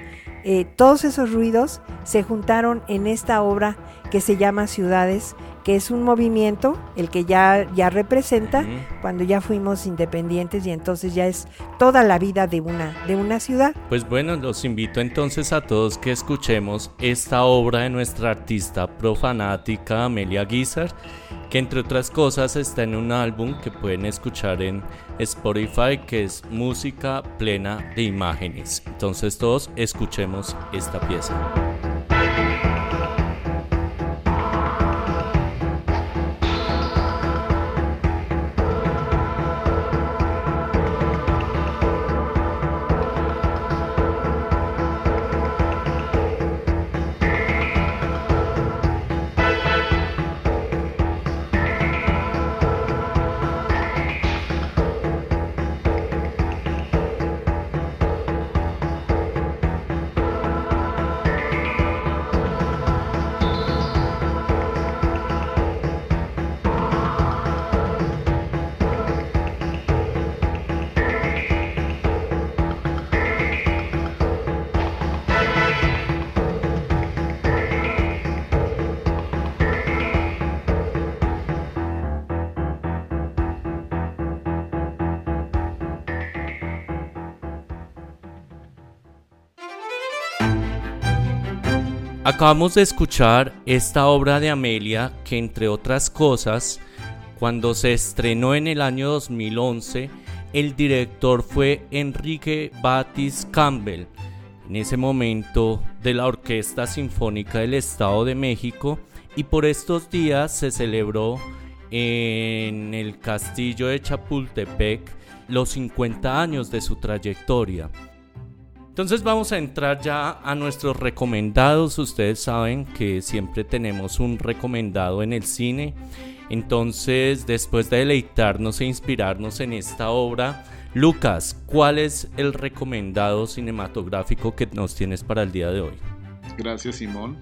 eh, todos esos ruidos se juntaron en esta obra que se llama Ciudades, que es un movimiento, el que ya, ya representa uh -huh. cuando ya fuimos independientes y entonces ya es toda la vida de una, de una ciudad. Pues bueno, los invito entonces a todos que escuchemos esta obra de nuestra artista profanática Amelia Guizar, que entre otras cosas está en un álbum que pueden escuchar en Spotify, que es Música Plena de Imágenes. Entonces todos escuchemos esta pieza. Acabamos de escuchar esta obra de Amelia que entre otras cosas, cuando se estrenó en el año 2011, el director fue Enrique Batis Campbell, en ese momento de la Orquesta Sinfónica del Estado de México, y por estos días se celebró en el castillo de Chapultepec los 50 años de su trayectoria. Entonces vamos a entrar ya a nuestros recomendados. Ustedes saben que siempre tenemos un recomendado en el cine. Entonces, después de deleitarnos e inspirarnos en esta obra, Lucas, ¿cuál es el recomendado cinematográfico que nos tienes para el día de hoy? Gracias, Simón.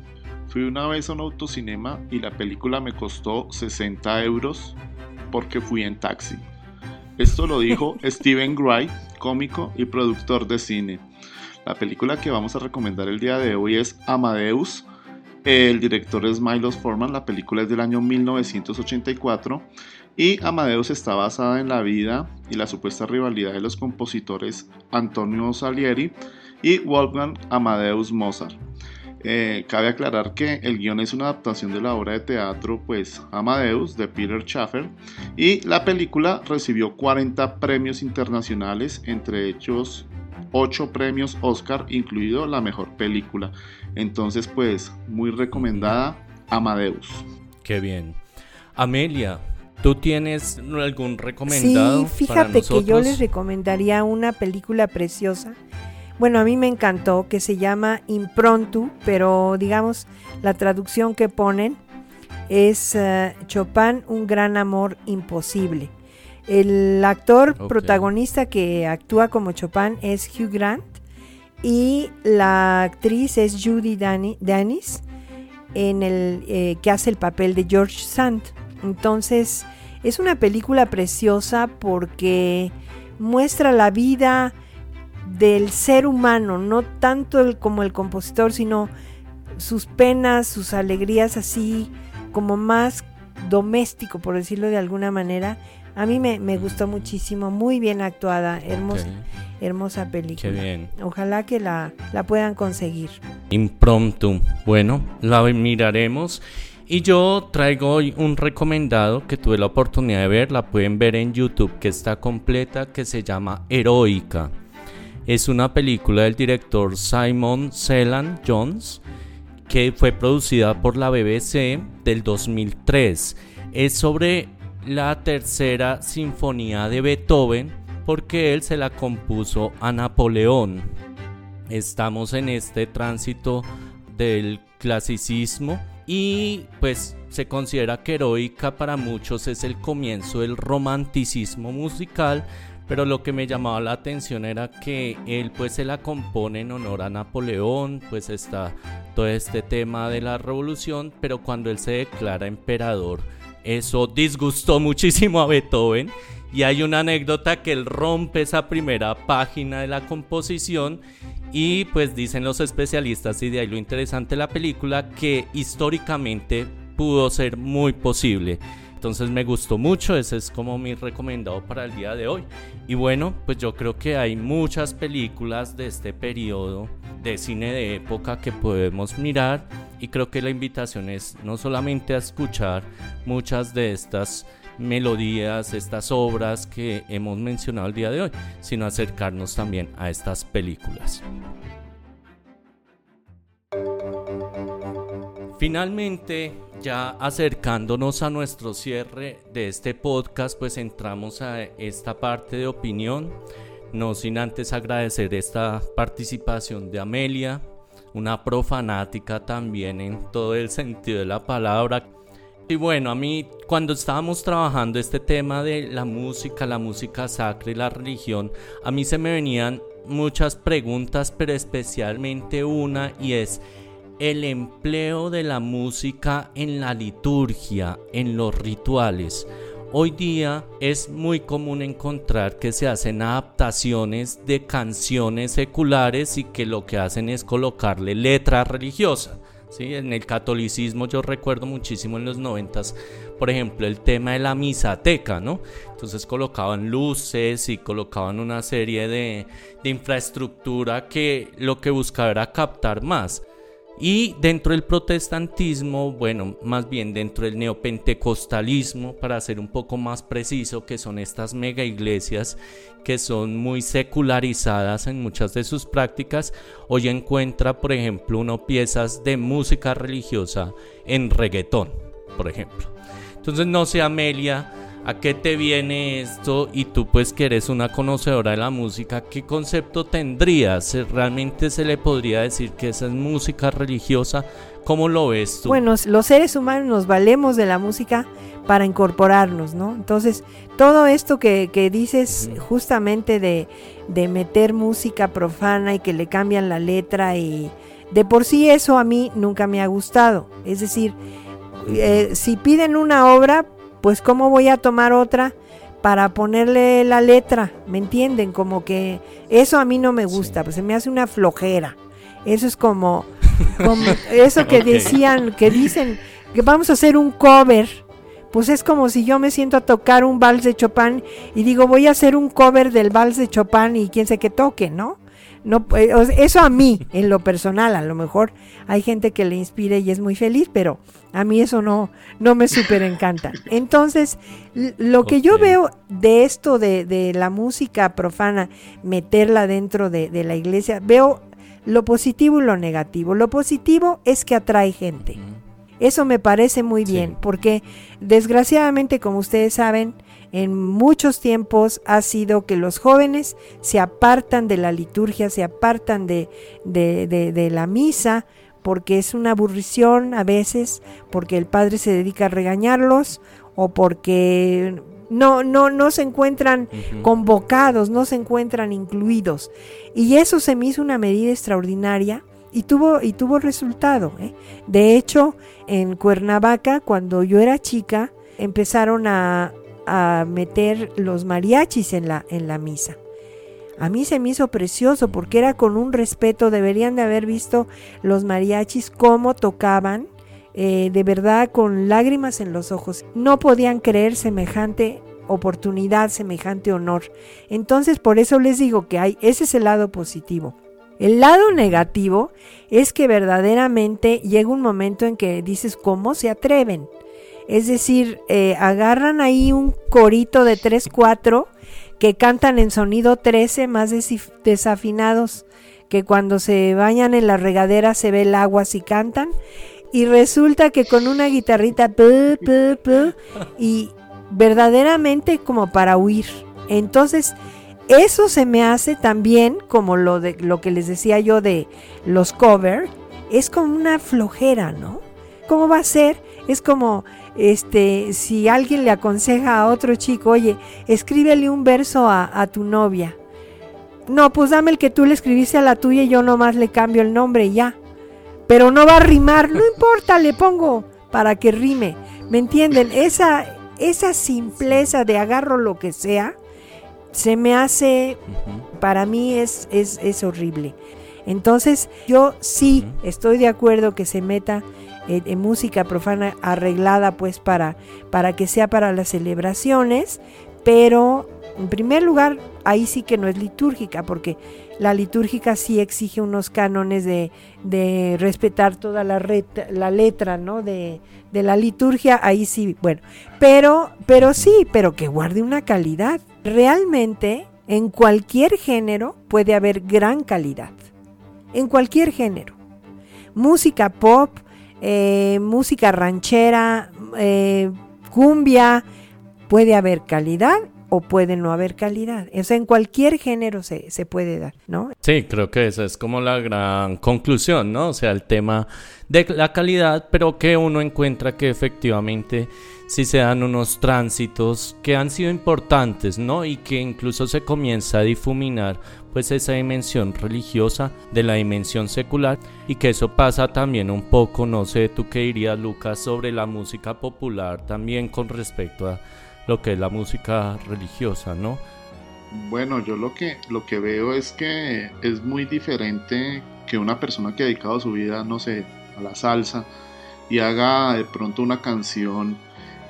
Fui una vez a un autocinema y la película me costó 60 euros porque fui en taxi. Esto lo dijo Steven Wright, cómico y productor de cine. La película que vamos a recomendar el día de hoy es Amadeus. El director es Milos Forman, la película es del año 1984 y Amadeus está basada en la vida y la supuesta rivalidad de los compositores Antonio Salieri y Wolfgang Amadeus Mozart. Eh, cabe aclarar que el guion es una adaptación de la obra de teatro pues Amadeus de Peter Schaffer y la película recibió 40 premios internacionales, entre ellos 8 premios Oscar, incluido la mejor película. Entonces pues muy recomendada Amadeus. Qué bien. Amelia, ¿Tú tienes algún recomendado? Sí, fíjate que yo les recomendaría una película preciosa bueno, a mí me encantó, que se llama Improntu, pero digamos la traducción que ponen es eh, Chopin, un gran amor imposible. El actor protagonista que actúa como Chopin es Hugh Grant y la actriz es Judy Dennis, en el, eh, que hace el papel de George Sand. Entonces, es una película preciosa porque muestra la vida del ser humano, no tanto el, como el compositor, sino sus penas, sus alegrías así como más doméstico, por decirlo de alguna manera. A mí me, gustó muchísimo, muy bien actuada, hermosa, hermosa película. bien. Ojalá que la, la puedan conseguir. Impromptu. Bueno, la miraremos. Y yo traigo hoy un recomendado que tuve la oportunidad de ver, la pueden ver en YouTube, que está completa, que se llama Heroica. Es una película del director Simon Celan Jones que fue producida por la BBC del 2003. Es sobre la tercera sinfonía de Beethoven porque él se la compuso a Napoleón. Estamos en este tránsito del clasicismo y pues se considera que heroica para muchos es el comienzo del romanticismo musical pero lo que me llamaba la atención era que él pues se la compone en honor a Napoleón, pues está todo este tema de la revolución, pero cuando él se declara emperador, eso disgustó muchísimo a Beethoven y hay una anécdota que él rompe esa primera página de la composición y pues dicen los especialistas y de ahí lo interesante de la película que históricamente pudo ser muy posible. Entonces me gustó mucho, ese es como mi recomendado para el día de hoy. Y bueno, pues yo creo que hay muchas películas de este periodo de cine de época que podemos mirar y creo que la invitación es no solamente a escuchar muchas de estas melodías, estas obras que hemos mencionado el día de hoy, sino acercarnos también a estas películas. Finalmente, ya acercándonos a nuestro cierre de este podcast, pues entramos a esta parte de opinión. No sin antes agradecer esta participación de Amelia, una profanática también en todo el sentido de la palabra. Y bueno, a mí cuando estábamos trabajando este tema de la música, la música sacra y la religión, a mí se me venían muchas preguntas, pero especialmente una y es, el empleo de la música en la liturgia, en los rituales. Hoy día es muy común encontrar que se hacen adaptaciones de canciones seculares y que lo que hacen es colocarle letra religiosa. ¿sí? En el catolicismo yo recuerdo muchísimo en los noventas, por ejemplo, el tema de la misateca, ¿no? Entonces colocaban luces y colocaban una serie de, de infraestructura que lo que buscaba era captar más. Y dentro del protestantismo, bueno, más bien dentro del neopentecostalismo, para ser un poco más preciso, que son estas mega iglesias que son muy secularizadas en muchas de sus prácticas, hoy encuentra, por ejemplo, uno piezas de música religiosa en reggaetón, por ejemplo. Entonces, no sé, Amelia, ¿A qué te viene esto? Y tú pues que eres una conocedora de la música, ¿qué concepto tendrías? ¿Realmente se le podría decir que esa es música religiosa? ¿Cómo lo ves tú? Bueno, los seres humanos nos valemos de la música para incorporarnos, ¿no? Entonces, todo esto que, dices justamente de, meter música profana y que le cambian la letra y de por sí eso a mí nunca me ha gustado. Es decir, eh, si piden una obra, pues cómo voy a tomar otra para ponerle la letra, ¿me entienden? Como que eso a mí no me gusta, pues se me hace una flojera. Eso es como, como eso que decían, que dicen que vamos a hacer un cover. Pues es como si yo me siento a tocar un vals de Chopin y digo, voy a hacer un cover del vals de Chopin y quién sé qué toque, ¿no? No, eh, eso a mí, en lo personal, a lo mejor hay gente que le inspire y es muy feliz, pero a mí eso no, no me súper encanta. Entonces, lo que yo veo de esto de, la música profana, meterla dentro de, la iglesia, veo lo positivo y lo negativo. Lo positivo es que atrae gente. Eso me parece muy bien, porque desgraciadamente, como ustedes saben, en muchos tiempos ha sido que los jóvenes se apartan de la liturgia, se apartan de, de, la misa, porque es una aburrición a veces, porque el padre se dedica a regañarlos o porque no, no, no se encuentran convocados, no se encuentran incluidos. Y eso se me hizo una medida extraordinaria y tuvo, y tuvo resultado. ¿eh? De hecho, en Cuernavaca, cuando yo era chica, empezaron a, a meter los mariachis en la, en la misa. A mí se me hizo precioso porque era con un respeto, deberían de haber visto los mariachis cómo tocaban, eh, de verdad con lágrimas en los ojos. No podían creer semejante oportunidad, semejante honor. Entonces por eso les digo que hay, ese es el lado positivo. El lado negativo es que verdaderamente llega un momento en que dices, ¿cómo se atreven? Es decir, eh, agarran ahí un corito de 3, 4 que cantan en sonido 13 más desafinados que cuando se bañan en la regadera se ve el agua si cantan. Y resulta que con una guitarrita y verdaderamente como para huir. Entonces, eso se me hace también como lo de lo que les decía yo de los covers, es como una flojera, ¿no? ¿Cómo va a ser? Es como este, si alguien le aconseja a otro chico, oye, escríbele un verso a, tu novia. No, pues dame el que tú le escribiste a la tuya y yo nomás le cambio el nombre y ya. Pero no va a rimar, no importa, le pongo para que rime. ¿Me entienden? Esa, esa simpleza de agarro lo que sea, se me hace, para mí es, es, es horrible. Entonces, yo sí estoy de acuerdo que se meta música profana arreglada pues para, para que sea para las celebraciones, pero en primer lugar ahí sí que no es litúrgica, porque la litúrgica sí exige unos cánones de, de respetar toda la, la letra, ¿no? De, de, la liturgia, ahí sí, bueno, pero, pero sí, pero que guarde una calidad. Realmente en cualquier género puede haber gran calidad, en cualquier género. Música pop, eh, música ranchera, eh, cumbia, puede haber calidad o puede no haber calidad. O sea, en cualquier género se, se, puede dar, ¿no? Sí, creo que esa es como la gran conclusión, ¿no? O sea, el tema de la calidad, pero que uno encuentra que efectivamente si se dan unos tránsitos que han sido importantes, ¿no? Y que incluso se comienza a difuminar pues esa dimensión religiosa de la dimensión secular y que eso pasa también un poco, no sé tú qué dirías Lucas, sobre la música popular también con respecto a lo que es la música religiosa, ¿no? Bueno, yo lo que, lo que veo es que es muy diferente que una persona que ha dedicado su vida, no sé, a la salsa y haga de pronto una canción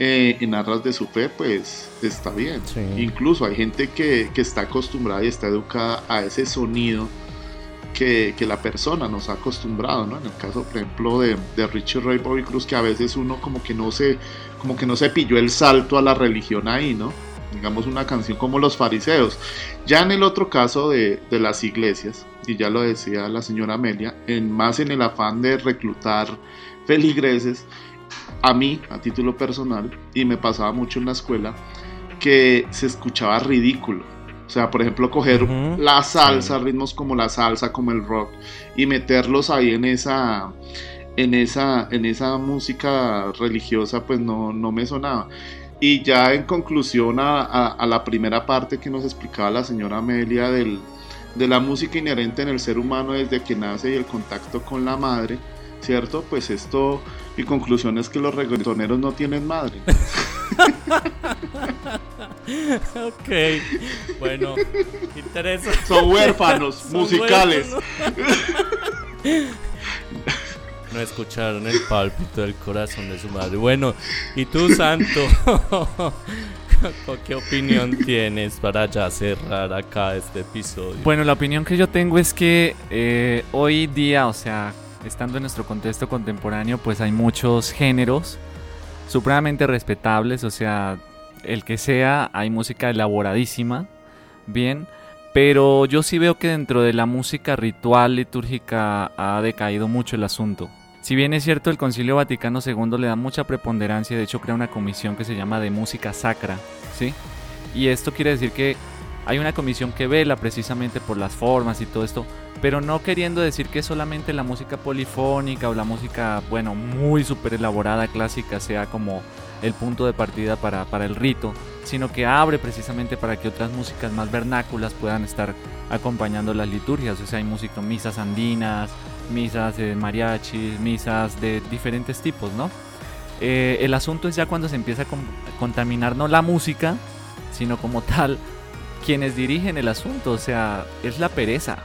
eh, en arras de su fe, pues está bien. Incluso hay gente que, está acostumbrada y está educada a ese sonido que, la persona nos ha acostumbrado, ¿no? En el caso, por ejemplo, de, de Richie Ray Bobby Cruz, que a veces uno como que no se, como que no se pilló el salto a la religión ahí, ¿no? Digamos una canción como Los Fariseos. Ya en el otro caso de, de las iglesias, y ya lo decía la señora Amelia, en, más en el afán de reclutar feligreses, a mí, a título personal, y me pasaba mucho en la escuela, que se escuchaba ridículo. O sea, por ejemplo, coger la salsa, ritmos como la salsa, como el rock, y meterlos ahí en esa, en esa, en esa música religiosa, pues no, no me sonaba. Y ya en conclusión a, la primera parte que nos explicaba la señora Amelia del, de la música inherente en el ser humano desde que nace y el contacto con la madre, ¿cierto? Pues esto, mi conclusión es que los reggaetoneros no tienen madre. ok, bueno, interesante. Son huérfanos musicales. no escucharon el pálpito del corazón de su madre. Bueno, ¿y tú, Santo? ¿Qué opinión tienes para ya cerrar acá este episodio? Bueno, la opinión que yo tengo es que eh, hoy día, o sea, estando en nuestro contexto contemporáneo, pues hay muchos géneros supremamente respetables, o sea, el que sea, hay música elaboradísima, bien, pero yo sí veo que dentro de la música ritual litúrgica ha decaído mucho el asunto. Si bien es cierto, el Concilio Vaticano II le da mucha preponderancia, de hecho crea una comisión que se llama de música sacra, ¿sí? Y esto quiere decir que hay una comisión que vela precisamente por las formas y todo esto, pero no queriendo decir que solamente la música polifónica o la música, bueno, muy súper elaborada, clásica, sea como el punto de partida para, para el rito, sino que abre precisamente para que otras músicas más vernáculas puedan estar acompañando las liturgias. O sea, hay música, misas andinas, misas de mariachis, misas de diferentes tipos, ¿no? Eh, el asunto es ya cuando se empieza a contaminar no la música, sino como tal quienes dirigen el asunto, o sea, es la pereza.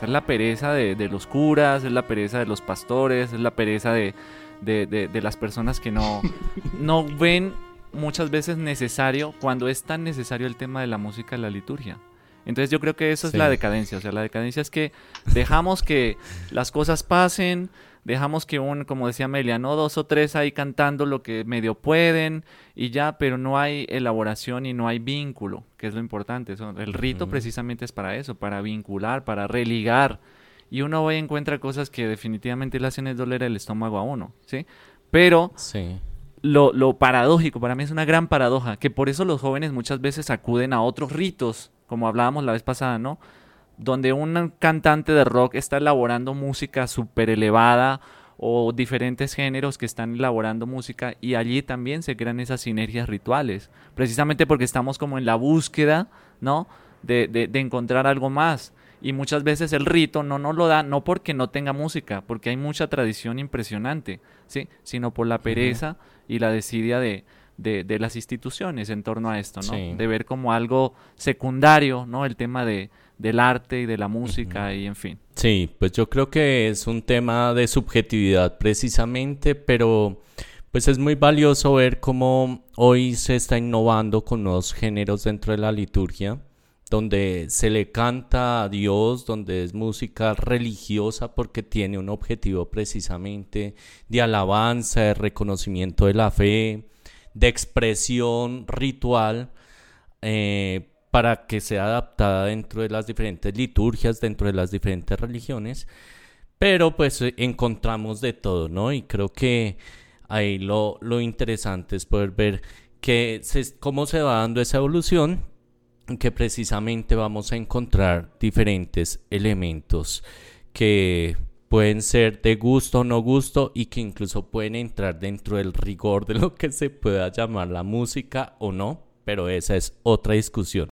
es la pereza de, los curas, es la pereza de los pastores, es la pereza de, de las personas que no, no ven muchas veces necesario cuando es tan necesario el tema de la música en la liturgia. Entonces yo creo que eso es la decadencia, o sea, la decadencia es que dejamos que las cosas pasen, dejamos que un, como decía Amelia, ¿no? Dos o tres ahí cantando lo que medio pueden y ya, pero no hay elaboración y no hay vínculo, que es lo importante. el rito precisamente es para eso, para vincular, para religar. Y uno hoy encuentra cosas que definitivamente le hacen doler el estómago a uno, ¿sí? Pero sí. Lo, lo paradójico, para mí es una gran paradoja, que por eso los jóvenes muchas veces acuden a otros ritos como hablábamos la vez pasada, ¿no? Donde un cantante de rock está elaborando música súper elevada o diferentes géneros que están elaborando música y allí también se crean esas sinergias rituales, precisamente porque estamos como en la búsqueda, ¿no? De, de, encontrar algo más. Y muchas veces el rito no nos lo da, no porque no tenga música, porque hay mucha tradición impresionante, ¿sí? Sino por la pereza y la desidia de, de, las instituciones en torno a esto, ¿no? De ver como algo secundario, ¿no? El tema de, del arte y de la música y en fin. Sí, pues yo creo que es un tema de subjetividad precisamente, pero pues es muy valioso ver cómo hoy se está innovando con nuevos géneros dentro de la liturgia donde se le canta a Dios, donde es música religiosa porque tiene un objetivo precisamente de alabanza, de reconocimiento de la fe, de expresión ritual eh, para que sea adaptada dentro de las diferentes liturgias, dentro de las diferentes religiones. Pero pues eh, encontramos de todo, ¿no? Y creo que ahí lo, lo interesante es poder ver que cómo se va dando esa evolución, que precisamente vamos a encontrar diferentes elementos que pueden ser de gusto o no gusto y que incluso pueden entrar dentro del rigor de lo que se pueda llamar la música o no, pero esa es otra discusión.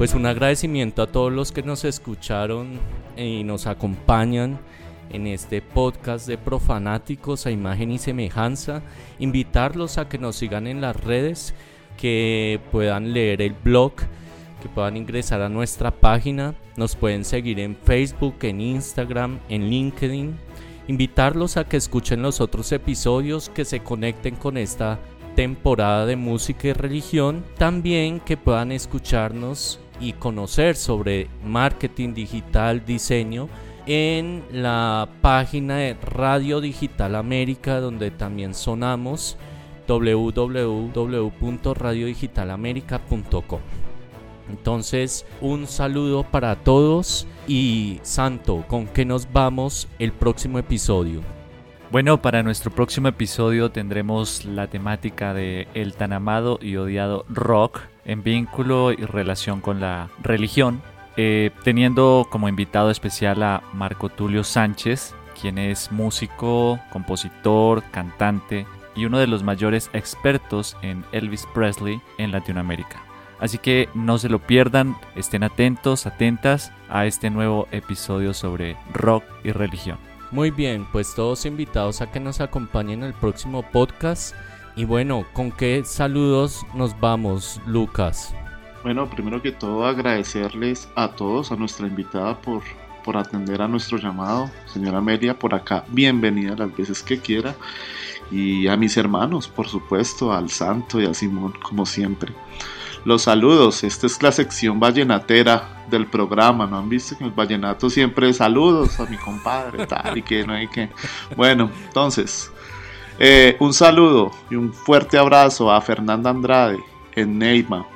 Pues un agradecimiento a todos los que nos escucharon y nos acompañan en este podcast de Profanáticos a Imagen y Semejanza. Invitarlos a que nos sigan en las redes, que puedan leer el blog que puedan ingresar a nuestra página. Nos pueden seguir en Facebook, en Instagram, en LinkedIn. Invitarlos a que escuchen los otros episodios, que se conecten con esta temporada de música y religión. También que puedan escucharnos y conocer sobre marketing digital, diseño en la página de Radio Digital América, donde también sonamos www.radiodigitalamerica.com. Entonces, un saludo para todos y Santo, ¿con qué nos vamos el próximo episodio? Bueno, para nuestro próximo episodio tendremos la temática de el tan amado y odiado rock en vínculo y relación con la religión, eh, teniendo como invitado especial a Marco Tulio Sánchez, quien es músico, compositor, cantante y uno de los mayores expertos en Elvis Presley en Latinoamérica. Así que no se lo pierdan, estén atentos, atentas a este nuevo episodio sobre rock y religión. Muy bien, pues todos invitados a que nos acompañen en el próximo podcast. Y bueno, ¿con qué saludos nos vamos, Lucas? Bueno, primero que todo agradecerles a todos, a nuestra invitada por, por atender a nuestro llamado. Señora Amelia, por acá, bienvenida las veces que quiera. Y a mis hermanos, por supuesto, al Santo y a Simón, como siempre. Los saludos, esta es la sección vallenatera del programa, ¿no han visto que el vallenato siempre saludos a mi compadre, tal y que no hay que... Bueno, entonces, eh, un saludo y un fuerte abrazo a Fernanda Andrade en Neima,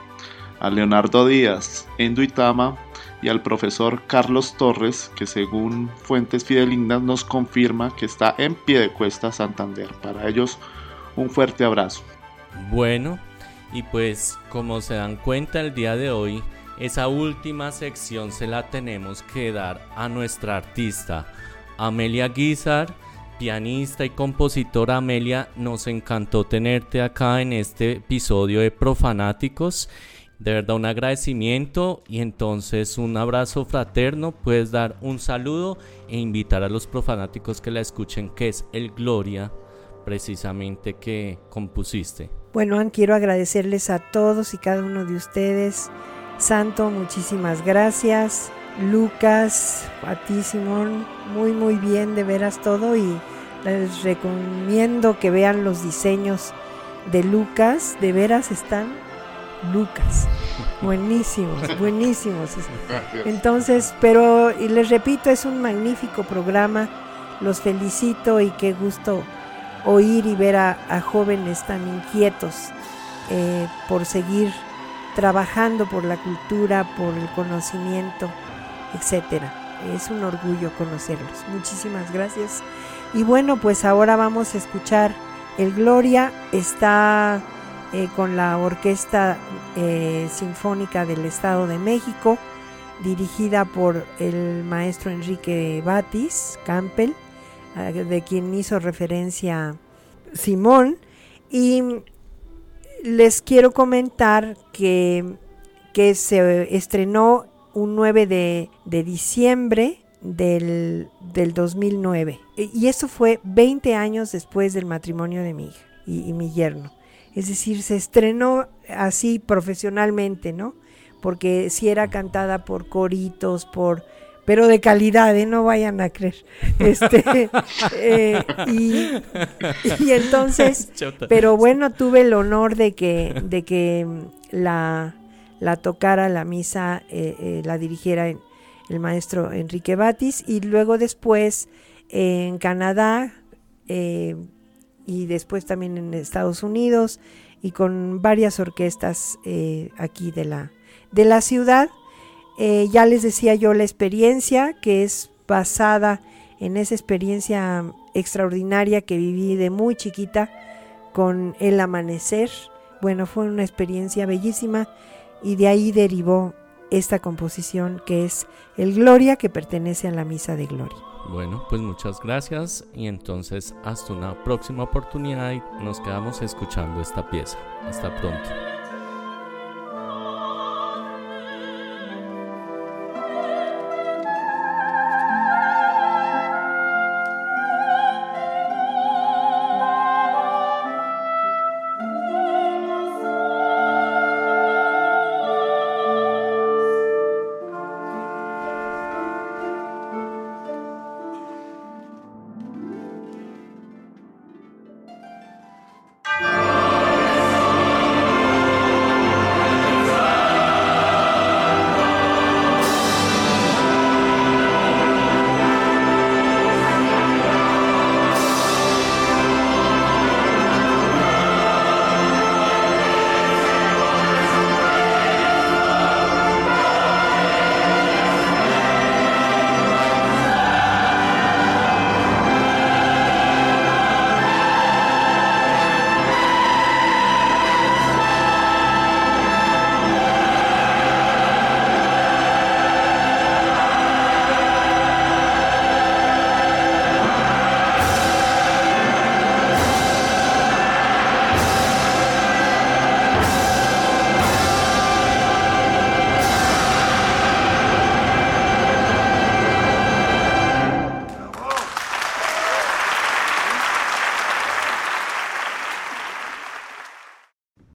a Leonardo Díaz en Duitama y al profesor Carlos Torres, que según fuentes fidelignas nos confirma que está en pie de cuesta Santander. Para ellos, un fuerte abrazo. Bueno, y pues como se dan cuenta el día de hoy, esa última sección se la tenemos que dar a nuestra artista, Amelia Guizar, pianista y compositora Amelia, nos encantó tenerte acá en este episodio de Profanáticos de verdad un agradecimiento y entonces un abrazo fraterno. Puedes dar un saludo e invitar a los profanáticos que la escuchen, que es el Gloria precisamente que compusiste. Bueno, quiero agradecerles a todos y cada uno de ustedes. Santo, muchísimas gracias. Lucas, a ti Simón, muy muy bien de veras todo y les recomiendo que vean los diseños de Lucas, de veras están Lucas. Buenísimos, buenísimos. Entonces, pero y les repito, es un magnífico programa. Los felicito y qué gusto oír y ver a, jóvenes tan inquietos eh, por seguir trabajando por la cultura, por el conocimiento, etcétera. Es un orgullo conocerlos. Muchísimas gracias. Y bueno, pues ahora vamos a escuchar el Gloria. Está eh, con la Orquesta eh, Sinfónica del Estado de México, dirigida por el maestro Enrique Batis Campbell, eh, de quien hizo referencia Simón. Y les quiero comentar que, que se estrenó un 9 de, diciembre del, del, 2009. Y eso fue 20 años después del matrimonio de mi hija y mi yerno. Es decir, se estrenó así profesionalmente, ¿no? Porque si era cantada por coritos, por pero de calidad, ¿eh? no vayan a creer. Este, eh, y, entonces, pero bueno, tuve el honor de que, de que la, la tocara la misa, eh, eh, la dirigiera el maestro Enrique Batis, y luego después en Canadá, y después también en Estados Unidos y con varias orquestas eh, aquí de la, de la ciudad. Eh, ya les decía yo la experiencia que es basada en esa experiencia extraordinaria que viví de muy chiquita con el amanecer. Bueno, fue una experiencia bellísima y de ahí derivó esta composición que es el Gloria que pertenece a la Misa de Gloria. Bueno, pues muchas gracias y entonces hasta una próxima oportunidad y nos quedamos escuchando esta pieza. Hasta pronto.